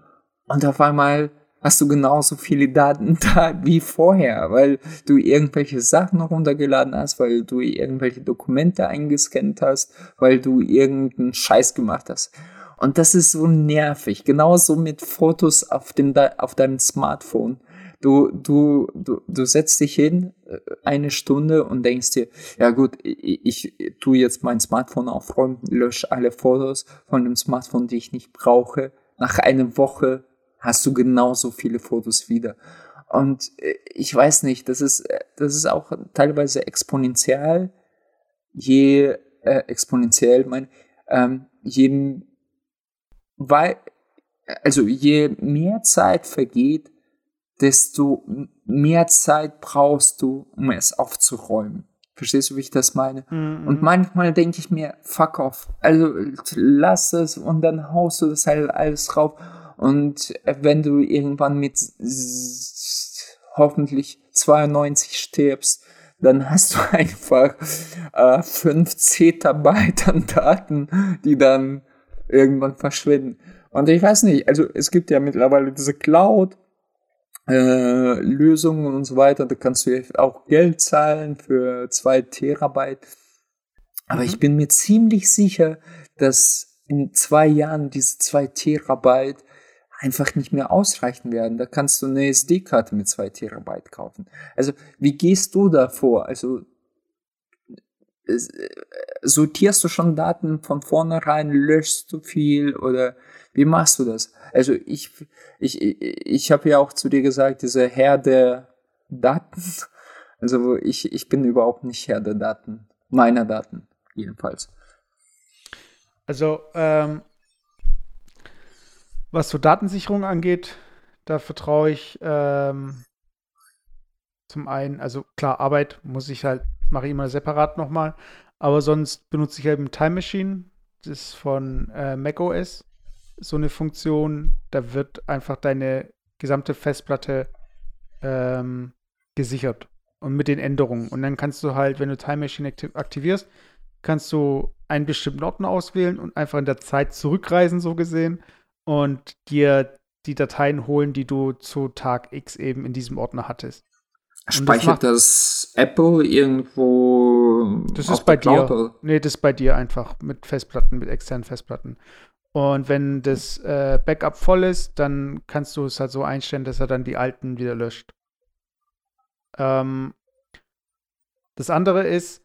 und auf einmal hast du genauso viele Daten (laughs) da wie vorher, weil du irgendwelche Sachen runtergeladen hast, weil du irgendwelche Dokumente eingescannt hast, weil du irgendeinen Scheiß gemacht hast. Und das ist so nervig. Genauso mit Fotos auf, dem, auf deinem Smartphone. Du, du, du, du setzt dich hin äh, eine Stunde und denkst dir, ja gut, ich, ich tue jetzt mein Smartphone aufräumen, lösche alle Fotos von dem Smartphone, die ich nicht brauche. Nach einer Woche hast du genauso viele Fotos wieder. Und äh, ich weiß nicht, das ist, äh, das ist auch teilweise exponentiell. Je äh, exponentiell, mein, ähm, je weil, also je mehr Zeit vergeht, desto mehr Zeit brauchst du, um es aufzuräumen. Verstehst du, wie ich das meine? Mhm. Und manchmal denke ich mir, fuck off. Also lass es und dann haust du das halt alles drauf. Und wenn du irgendwann mit hoffentlich 92 stirbst, dann hast du (laughs) einfach äh, 5 Zettabyte an Daten, die dann irgendwann verschwinden. Und ich weiß nicht, also es gibt ja mittlerweile diese Cloud, äh, Lösungen und so weiter. Da kannst du auch Geld zahlen für zwei Terabyte. Aber mhm. ich bin mir ziemlich sicher, dass in zwei Jahren diese zwei Terabyte einfach nicht mehr ausreichen werden. Da kannst du eine SD-Karte mit zwei Terabyte kaufen. Also, wie gehst du da vor? Also, äh, sortierst du schon Daten von vornherein, löschst du viel oder wie machst du das? Also ich, ich, ich habe ja auch zu dir gesagt, diese Herr der Daten, (laughs) also ich, ich bin überhaupt nicht Herr der Daten, meiner Daten jedenfalls. Also ähm, was so Datensicherung angeht, da vertraue ich ähm, zum einen, also klar, Arbeit muss ich halt mache ich immer separat nochmal. Aber sonst benutze ich eben Time Machine. Das ist von äh, macOS. So eine Funktion, da wird einfach deine gesamte Festplatte ähm, gesichert. Und mit den Änderungen. Und dann kannst du halt, wenn du Time Machine aktivierst, kannst du einen bestimmten Ordner auswählen und einfach in der Zeit zurückreisen, so gesehen, und dir die Dateien holen, die du zu Tag X eben in diesem Ordner hattest. Speichert das, das, Apple irgendwo? Das ist bei dir. Oder? Nee, das ist bei dir einfach mit Festplatten, mit externen Festplatten. Und wenn das äh, Backup voll ist, dann kannst du es halt so einstellen, dass er dann die alten wieder löscht. Ähm, das andere ist,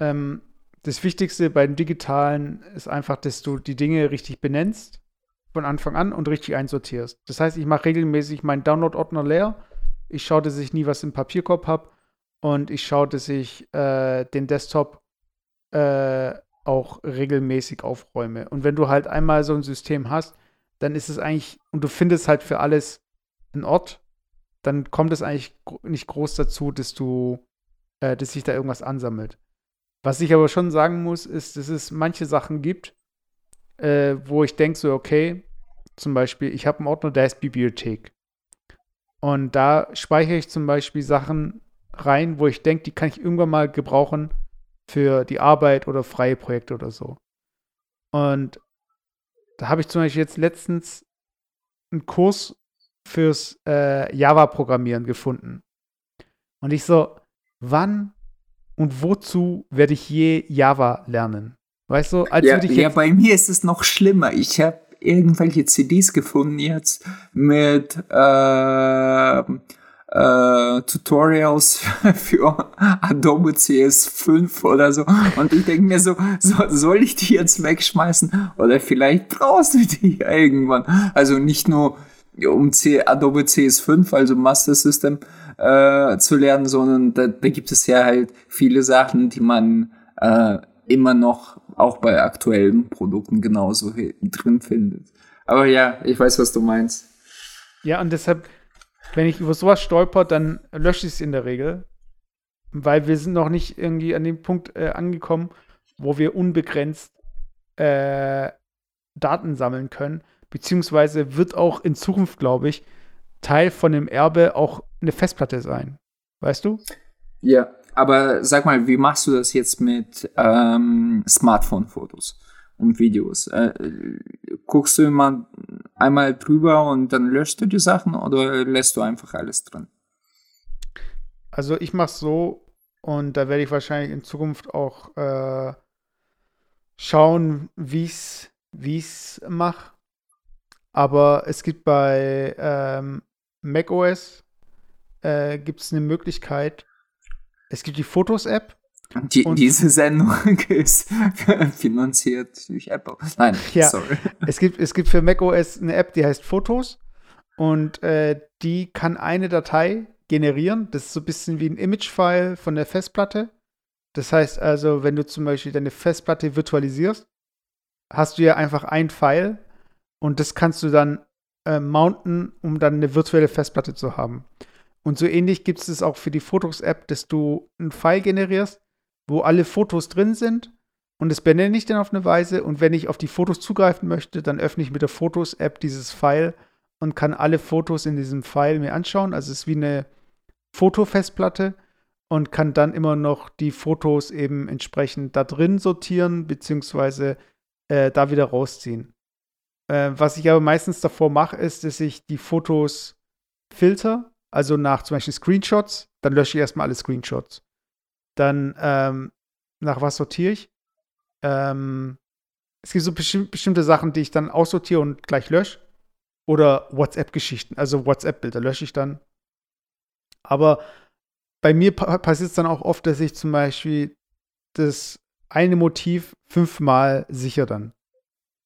ähm, das Wichtigste bei dem Digitalen ist einfach, dass du die Dinge richtig benennst von Anfang an und richtig einsortierst. Das heißt, ich mache regelmäßig meinen Download-Ordner leer ich schaue, dass ich nie was im Papierkorb habe und ich schaue, dass ich äh, den Desktop äh, auch regelmäßig aufräume. Und wenn du halt einmal so ein System hast, dann ist es eigentlich, und du findest halt für alles einen Ort, dann kommt es eigentlich nicht groß dazu, dass du, äh, dass sich da irgendwas ansammelt. Was ich aber schon sagen muss, ist, dass es manche Sachen gibt, äh, wo ich denke so, okay, zum Beispiel, ich habe einen Ordner, der ist Bibliothek. Und da speichere ich zum Beispiel Sachen rein, wo ich denke, die kann ich irgendwann mal gebrauchen für die Arbeit oder freie Projekte oder so. Und da habe ich zum Beispiel jetzt letztens einen Kurs fürs äh, Java-Programmieren gefunden. Und ich so, wann und wozu werde ich je Java lernen? Weißt du, als ja, würde ich. Ja, bei mir ist es noch schlimmer. Ich habe irgendwelche CDs gefunden jetzt mit äh, äh, Tutorials (laughs) für Adobe CS5 oder so. Und ich denke mir so, so, soll ich die jetzt wegschmeißen? Oder vielleicht brauchst du die (laughs) irgendwann. Also nicht nur um C Adobe CS5, also Master System, äh, zu lernen, sondern da, da gibt es ja halt viele Sachen, die man äh, immer noch auch bei aktuellen Produkten genauso drin findet. Aber ja, ich weiß, was du meinst. Ja, und deshalb, wenn ich über sowas stolper, dann lösche ich es in der Regel, weil wir sind noch nicht irgendwie an dem Punkt äh, angekommen, wo wir unbegrenzt äh, Daten sammeln können, beziehungsweise wird auch in Zukunft, glaube ich, Teil von dem Erbe auch eine Festplatte sein. Weißt du? Ja, aber sag mal, wie machst du das jetzt mit ähm, Smartphone-Fotos und Videos? Äh, guckst du immer einmal drüber und dann löschst du die Sachen oder lässt du einfach alles drin? Also ich mache so und da werde ich wahrscheinlich in Zukunft auch äh, schauen, wie ich es mache. Aber es gibt bei ähm, macOS äh, gibt es eine Möglichkeit. Es gibt die Fotos-App. Die, diese Sendung (laughs) ist finanziert durch Apple. Nein, ja, sorry. Es gibt, es gibt für macOS eine App, die heißt Fotos. Und äh, die kann eine Datei generieren. Das ist so ein bisschen wie ein Image-File von der Festplatte. Das heißt also, wenn du zum Beispiel deine Festplatte virtualisierst, hast du ja einfach ein File und das kannst du dann äh, mounten, um dann eine virtuelle Festplatte zu haben. Und so ähnlich gibt es es auch für die Fotos-App, dass du ein File generierst, wo alle Fotos drin sind. Und das benenne ich dann auf eine Weise. Und wenn ich auf die Fotos zugreifen möchte, dann öffne ich mit der Fotos-App dieses File und kann alle Fotos in diesem File mir anschauen. Also es ist wie eine Fotofestplatte und kann dann immer noch die Fotos eben entsprechend da drin sortieren, beziehungsweise äh, da wieder rausziehen. Äh, was ich aber meistens davor mache, ist, dass ich die Fotos filter, also nach zum Beispiel Screenshots, dann lösche ich erstmal alle Screenshots. Dann ähm, nach was sortiere ich? Ähm, es gibt so besti bestimmte Sachen, die ich dann aussortiere und gleich lösche. Oder WhatsApp-Geschichten, also WhatsApp-Bilder lösche ich dann. Aber bei mir pa passiert es dann auch oft, dass ich zum Beispiel das eine Motiv fünfmal sicher dann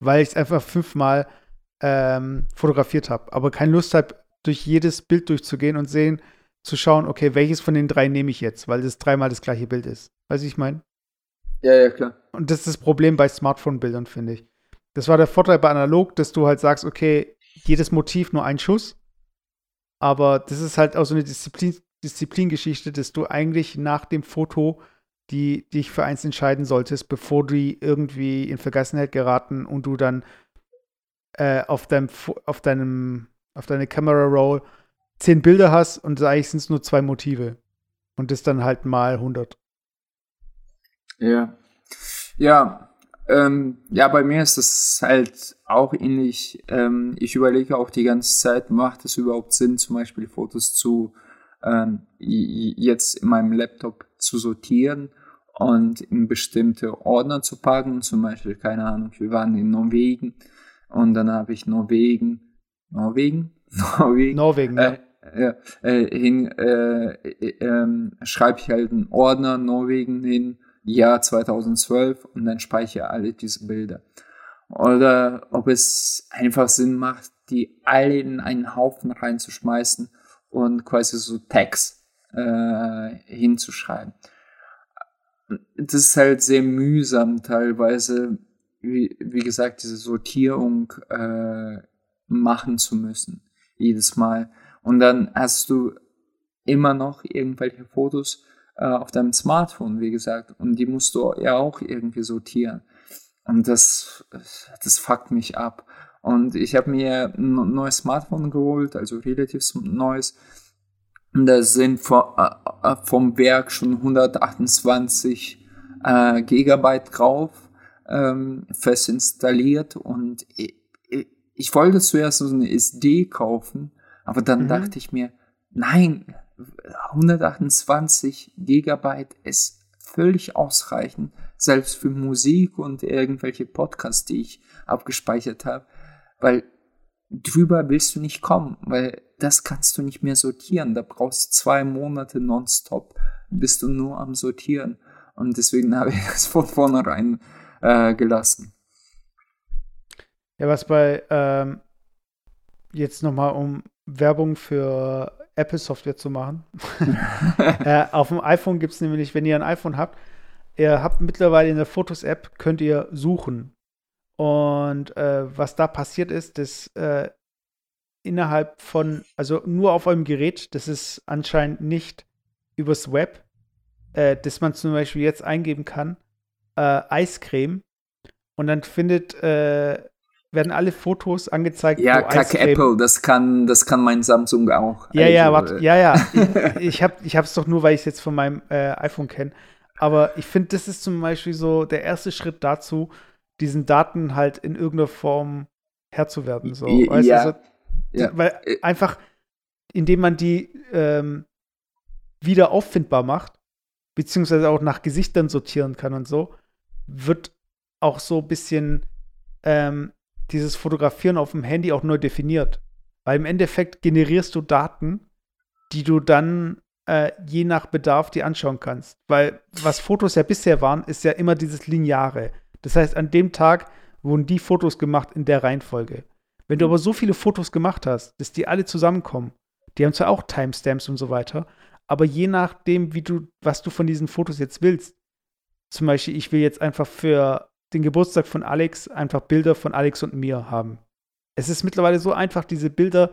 weil ich es einfach fünfmal ähm, fotografiert habe, aber keine Lust habe, durch jedes Bild durchzugehen und sehen, zu schauen, okay, welches von den drei nehme ich jetzt, weil das dreimal das gleiche Bild ist. Weißt du, ich meine? Ja, ja, klar. Und das ist das Problem bei Smartphone-Bildern, finde ich. Das war der Vorteil bei Analog, dass du halt sagst, okay, jedes Motiv nur ein Schuss. Aber das ist halt auch so eine Disziplin, Disziplingeschichte, dass du eigentlich nach dem Foto die dich für eins entscheiden solltest, bevor die irgendwie in Vergessenheit geraten und du dann äh, auf deinem auf deinem auf deine Camera Roll zehn Bilder hast und eigentlich sind es nur zwei Motive und das dann halt mal 100. Ja, ja, ähm, ja, bei mir ist es halt auch ähnlich. Ähm, ich überlege auch die ganze Zeit, macht es überhaupt Sinn, zum Beispiel Fotos zu ähm, jetzt in meinem Laptop zu sortieren und in bestimmte Ordner zu packen. Zum Beispiel, keine Ahnung, wir waren in Norwegen und dann habe ich Norwegen, (laughs) Norwegen? Norwegen. Norwegen, äh, ja. Äh, hin, äh, äh, ähm, schreibe ich halt einen Ordner Norwegen hin, Jahr 2012 und dann speichere alle diese Bilder. Oder ob es einfach Sinn macht, die alle in einen Haufen reinzuschmeißen und quasi so Tags äh, hinzuschreiben das ist halt sehr mühsam teilweise, wie, wie gesagt, diese Sortierung äh, machen zu müssen. Jedes Mal. Und dann hast du immer noch irgendwelche Fotos äh, auf deinem Smartphone, wie gesagt. Und die musst du ja auch irgendwie sortieren. Und das, das fuckt mich ab. Und ich habe mir ein neues Smartphone geholt, also relativ neues. Da sind vom, äh, vom Werk schon 128 äh, Gigabyte drauf. ähm, fest installiert und ich, wollte zuerst so eine SD kaufen, aber dann mhm. dachte ich mir, nein, 128 Gigabyte ist völlig ausreichend, selbst für Musik und irgendwelche Podcasts, die ich abgespeichert habe, weil drüber willst du nicht kommen, weil das kannst du nicht mehr sortieren. Da brauchst du zwei Monate nonstop, bist du nur am Sortieren. Und deswegen (laughs) habe ich das von vornherein äh, gelassen. Ja, was bei ähm, jetzt nochmal um Werbung für Apple-Software zu machen. (laughs) äh, auf dem iPhone gibt es nämlich, wenn ihr ein iPhone habt, ihr habt mittlerweile in der Fotos-App, könnt ihr suchen. Und äh, was da passiert ist, dass äh, innerhalb von, also nur auf eurem Gerät, das ist anscheinend nicht übers Web, äh, dass man zum Beispiel jetzt eingeben kann, äh, Eiscreme und dann findet, äh, werden alle Fotos angezeigt. Ja, kack Apple, das kann, das kann mein Samsung auch. Ja, also, ja, warte, äh, ja, ja. ich, (laughs) ich habe es doch nur, weil ich es jetzt von meinem äh, iPhone kenne. Aber ich finde, das ist zum Beispiel so der erste Schritt dazu, diesen Daten halt in irgendeiner Form Herr zu werden. So. Weißt ja. Also, ja. Weil äh, einfach, indem man die ähm, wieder auffindbar macht, beziehungsweise auch nach Gesichtern sortieren kann und so, wird auch so ein bisschen ähm, dieses Fotografieren auf dem Handy auch neu definiert. Weil im Endeffekt generierst du Daten, die du dann äh, je nach Bedarf dir anschauen kannst. Weil was Fotos ja bisher waren, ist ja immer dieses Lineare. Das heißt, an dem Tag wurden die Fotos gemacht in der Reihenfolge. Wenn du aber so viele Fotos gemacht hast, dass die alle zusammenkommen, die haben zwar auch Timestamps und so weiter, aber je nachdem, wie du, was du von diesen Fotos jetzt willst, zum Beispiel, ich will jetzt einfach für den Geburtstag von Alex einfach Bilder von Alex und mir haben. Es ist mittlerweile so einfach, diese Bilder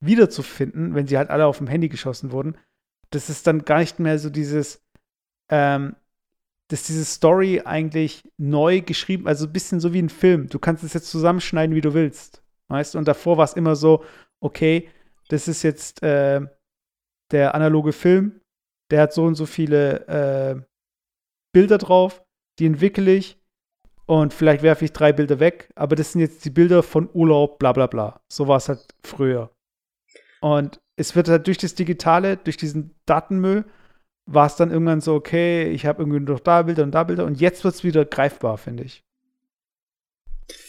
wiederzufinden, wenn sie halt alle auf dem Handy geschossen wurden. Das ist dann gar nicht mehr so dieses, ähm, dass diese Story eigentlich neu geschrieben, also ein bisschen so wie ein Film. Du kannst es jetzt zusammenschneiden, wie du willst. Weißt? Und davor war es immer so, okay, das ist jetzt äh, der analoge Film, der hat so und so viele äh, Bilder drauf, die entwickle ich und vielleicht werfe ich drei Bilder weg, aber das sind jetzt die Bilder von Urlaub, bla bla bla. So war es halt früher. Und es wird halt durch das Digitale, durch diesen Datenmüll, war es dann irgendwann so, okay, ich habe irgendwie noch da Bilder und da Bilder und jetzt wird es wieder greifbar, finde ich.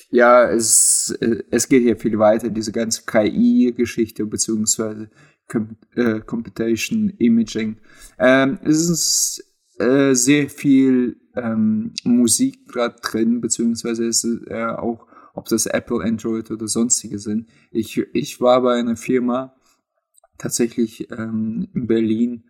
Ja, es, es geht hier viel weiter, diese ganze KI-Geschichte, beziehungsweise Com äh, Computation Imaging. Ähm, es ist äh, sehr viel ähm, Musik gerade drin, beziehungsweise ist äh, auch, ob das Apple, Android oder sonstige sind. Ich, ich war bei einer Firma tatsächlich ähm, in Berlin,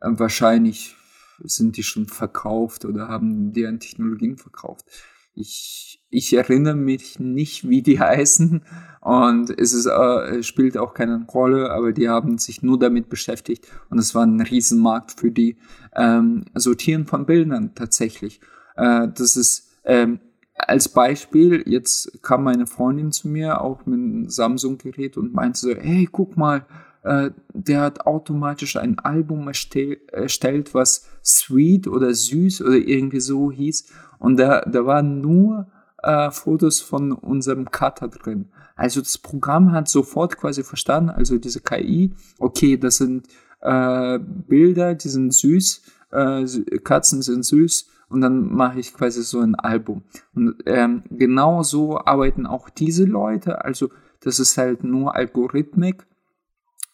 äh, wahrscheinlich sind die schon verkauft oder haben deren Technologien verkauft. Ich, ich erinnere mich nicht, wie die (laughs) heißen und es ist, äh, spielt auch keine Rolle, aber die haben sich nur damit beschäftigt und es war ein Riesenmarkt für die ähm, Sortieren von Bildern tatsächlich. Äh, das ist ähm, als Beispiel, jetzt kam meine Freundin zu mir auch mit einem Samsung-Gerät und meinte so, hey, guck mal, der hat automatisch ein Album erstell, erstellt, was sweet oder süß oder irgendwie so hieß. Und da, da waren nur äh, Fotos von unserem Cutter drin. Also das Programm hat sofort quasi verstanden, also diese KI, okay, das sind äh, Bilder, die sind süß, äh, Katzen sind süß und dann mache ich quasi so ein Album. Und ähm, genau so arbeiten auch diese Leute, also das ist halt nur Algorithmik äh,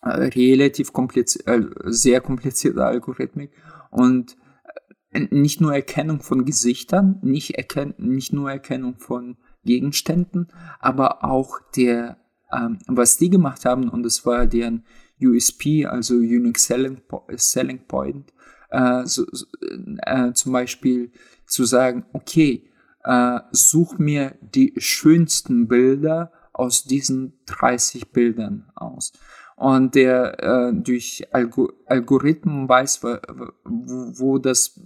relativ kompliziert, äh, sehr komplizierte Algorithmik und äh, nicht nur Erkennung von Gesichtern, nicht, erken nicht nur Erkennung von Gegenständen, aber auch der, ähm, was die gemacht haben, und das war deren USP, also Unique Selling, Selling Point, äh, so, äh, zum Beispiel zu sagen, okay, äh, such mir die schönsten Bilder aus diesen 30 Bildern aus und der äh, durch Algo Algorithmen weiß, wo, wo, das,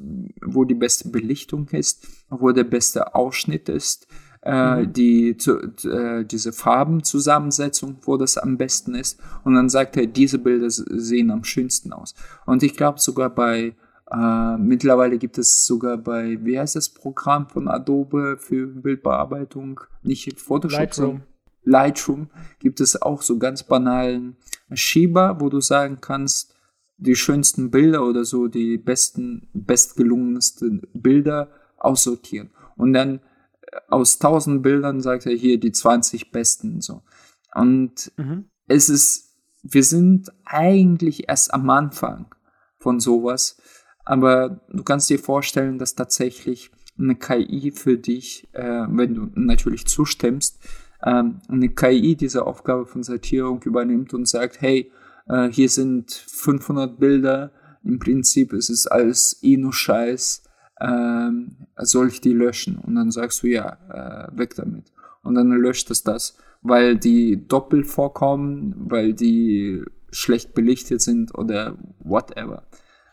wo die beste Belichtung ist, wo der beste Ausschnitt ist, äh, mhm. die, zu, äh, diese Farbenzusammensetzung, wo das am besten ist. Und dann sagt er, diese Bilder sehen am schönsten aus. Und ich glaube sogar bei Äh, mittlerweile gibt es sogar bei, wie heißt das Programm von Adobe für Bildbearbeitung? Nicht Photoshop, Lightroom. Lightroom gibt es auch so ganz banalen Schieber, wo du sagen kannst, die schönsten Bilder oder so, die besten, bestgelungensten Bilder aussortieren. Und dann äh, aus tausend Bildern sagt er hier die 20 besten so. Und mhm. es ist, wir sind eigentlich erst am Anfang von sowas, aber du kannst dir vorstellen, dass tatsächlich eine KI für dich, äh, wenn du natürlich zustimmst, ähm, eine KI diese Aufgabe von Sortierung übernimmt und sagt, hey, äh, hier sind 500 Bilder, im Prinzip ist es alles eh nur Scheiß, ähm, soll ich die löschen? Und dann sagst du, ja, äh, weg damit. Und dann löscht es das, weil die doppelt vorkommen, weil die schlecht belichtet sind oder whatever.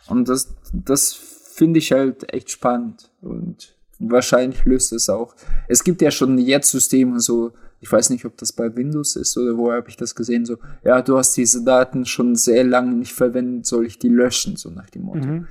Und das, das finde ich halt echt spannend und wahrscheinlich löst es auch. Es gibt ja schon jetzt Systeme, so ich weiß nicht, ob das bei Windows ist oder wo habe ich das gesehen, so, ja, du hast diese Daten schon sehr lange nicht verwendet, soll ich die löschen, so nach dem Motto. Mhm.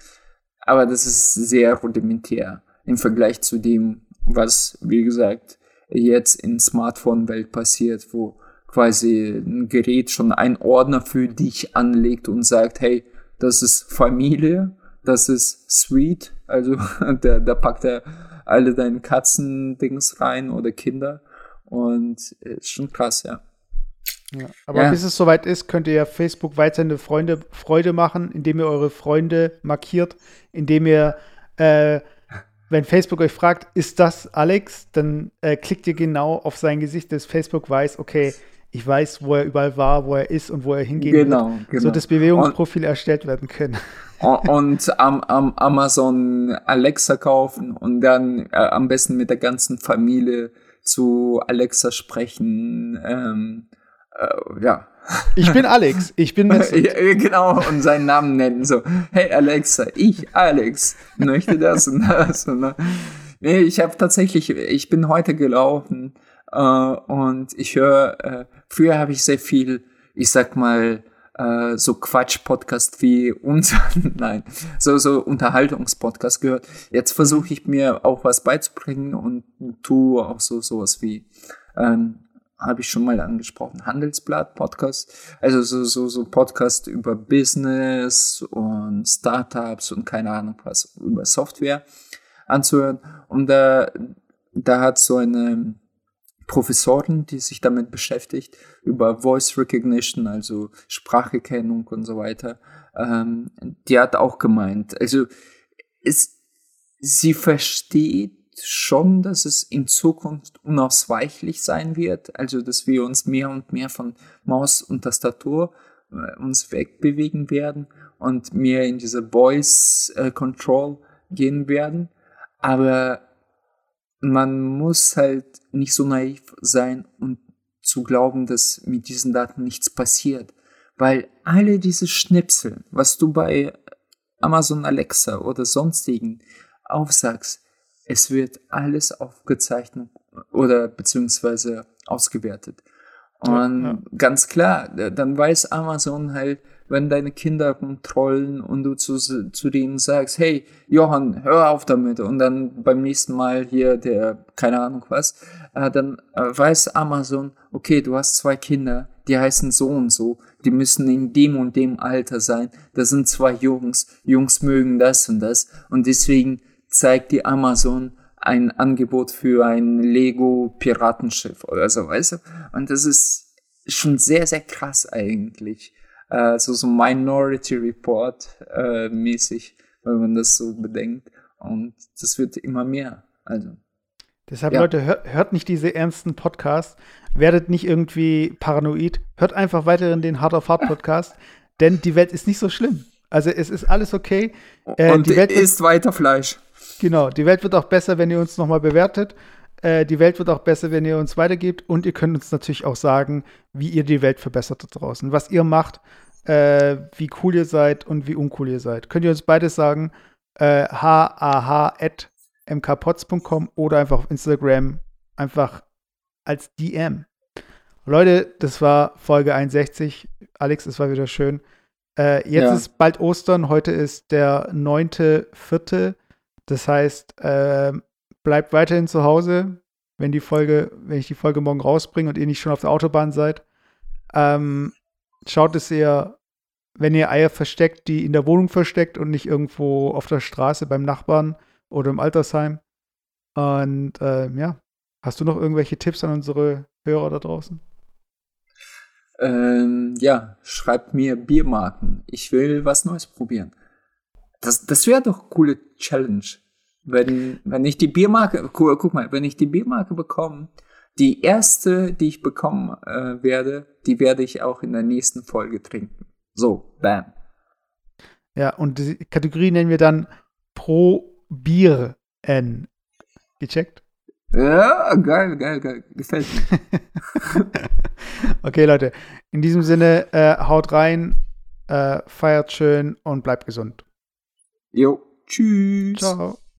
Aber das ist sehr rudimentär im Vergleich zu dem, was, wie gesagt, jetzt in Smartphone-Welt passiert, wo quasi ein Gerät schon einen Ordner für dich anlegt und sagt, hey, das ist Familie, das ist Sweet, also (laughs) da, da packt er alle deine Katzen-Dings rein oder Kinder und ist schon krass, ja. Ja, aber ja. bis es soweit ist, könnt ihr ja Facebook weiterhin Freunde Freude machen, indem ihr eure Freunde markiert, indem ihr, äh, wenn Facebook euch fragt, ist das Alex, dann äh, klickt ihr genau auf sein Gesicht, dass Facebook weiß, okay, ich weiß, wo er überall war, wo er ist und wo er hingeht, genau, genau. so dass Bewegungsprofil und, erstellt werden können. Und am, am Amazon Alexa kaufen und dann äh, am besten mit der ganzen Familie zu Alexa sprechen. Ähm, äh, ja. Ich bin Alex, ich bin (laughs) ja, Genau, und seinen Namen nennen. So, hey Alexa, ich, Alex, möchte das und das. Und, nee, ich habe tatsächlich, ich bin heute gelaufen äh, und ich höre, äh, früher habe ich sehr viel, ich sag mal, äh, so Quatsch-Podcast wie unser, (laughs) nein, so, so Unterhaltungspodcast gehört. Jetzt versuche ich mir auch was beizubringen und tue auch so sowas wie, ähm, habe ich schon mal angesprochen, Handelsblatt-Podcast. Also so, so, so Podcast über Business und Startups und keine Ahnung was, über Software anzuhören. Und da, da hat so eine Professorin, die sich damit beschäftigt, über Voice Recognition, also Spracherkennung und so weiter, ähm, die hat auch gemeint, also es, sie versteht schon, dass es in Zukunft unausweichlich sein wird, also dass wir uns mehr und mehr von Maus und Tastatur äh, uns wegbewegen werden und mehr in diese Voice äh, Control gehen werden, aber man muss halt nicht so naiv sein und zu glauben, dass mit diesen Daten nichts passiert. Weil alle diese Schnipsel, was du bei Amazon Alexa oder sonstigen aufsagst, es wird alles aufgezeichnet oder beziehungsweise ausgewertet. Und ja, ja. ganz klar, dann weiß Amazon halt, wenn deine Kinder kontrollen und du zu, zu denen sagst, hey, Johann, hör auf damit. Und dann beim nächsten Mal hier der, keine Ahnung was, äh, dann äh, weiß Amazon, okay, du hast zwei Kinder, die heißen so und so, die müssen in dem und dem Alter sein, das sind zwei Jungs, Jungs mögen das und das. Und deswegen zeigt die Amazon ein Angebot für ein Lego Piratenschiff oder so, weißt du? Und das ist schon sehr, sehr krass eigentlich äh, so, so Minority Report äh, mäßig, wenn man das so bedenkt. Und das wird immer mehr. Also. Deshalb, ja. Leute, hört, hört, nicht diese ernsten Podcasts, werdet nicht irgendwie paranoid, hört einfach weiterhin den Hard of Hard Podcast, (laughs) denn die Welt ist nicht so schlimm. Also es ist alles okay. Äh, Und die Welt ist weiter Fleisch. Genau, die Welt wird auch besser, wenn ihr uns nochmal bewertet. Äh, die Welt wird auch besser, wenn ihr uns weitergebt. Und ihr könnt uns natürlich auch sagen, wie ihr die Welt verbessert da draußen. Was ihr macht, äh, wie cool ihr seid und wie uncool ihr seid. Könnt ihr uns beides sagen? Äh, mkpots.com oder einfach auf Instagram einfach als DM. Leute, das war Folge 61. Alex, es war wieder schön. Äh, jetzt ja. ist bald Ostern, heute ist der 9.4. Das heißt, äh, bleibt weiterhin zu Hause, wenn die Folge, wenn ich die Folge morgen rausbringe und ihr nicht schon auf der Autobahn seid. Ähm, schaut, dass ihr, wenn ihr Eier versteckt, die in der Wohnung versteckt und nicht irgendwo auf der Straße beim Nachbarn oder im Altersheim. Und äh, ja, hast du noch irgendwelche Tipps an unsere Hörer da draußen? Ähm, ja, schreibt mir Biermarken. Ich will was Neues probieren. Das, das wäre doch eine coole Challenge. Wenn, wenn ich die Biermarke, guck, mal, wenn ich die Biermarke bekomme, die erste, die ich bekommen äh, werde, die werde ich auch in der nächsten Folge trinken. So, bam. Ja, und die Kategorie nennen wir dann Pro Bier N. Gecheckt? Ja, geil, geil, geil. Gefällt mir. (laughs) okay, Leute. In diesem Sinne, äh, haut rein, äh, feiert schön und bleibt gesund. Jo, tschüss. Ciao.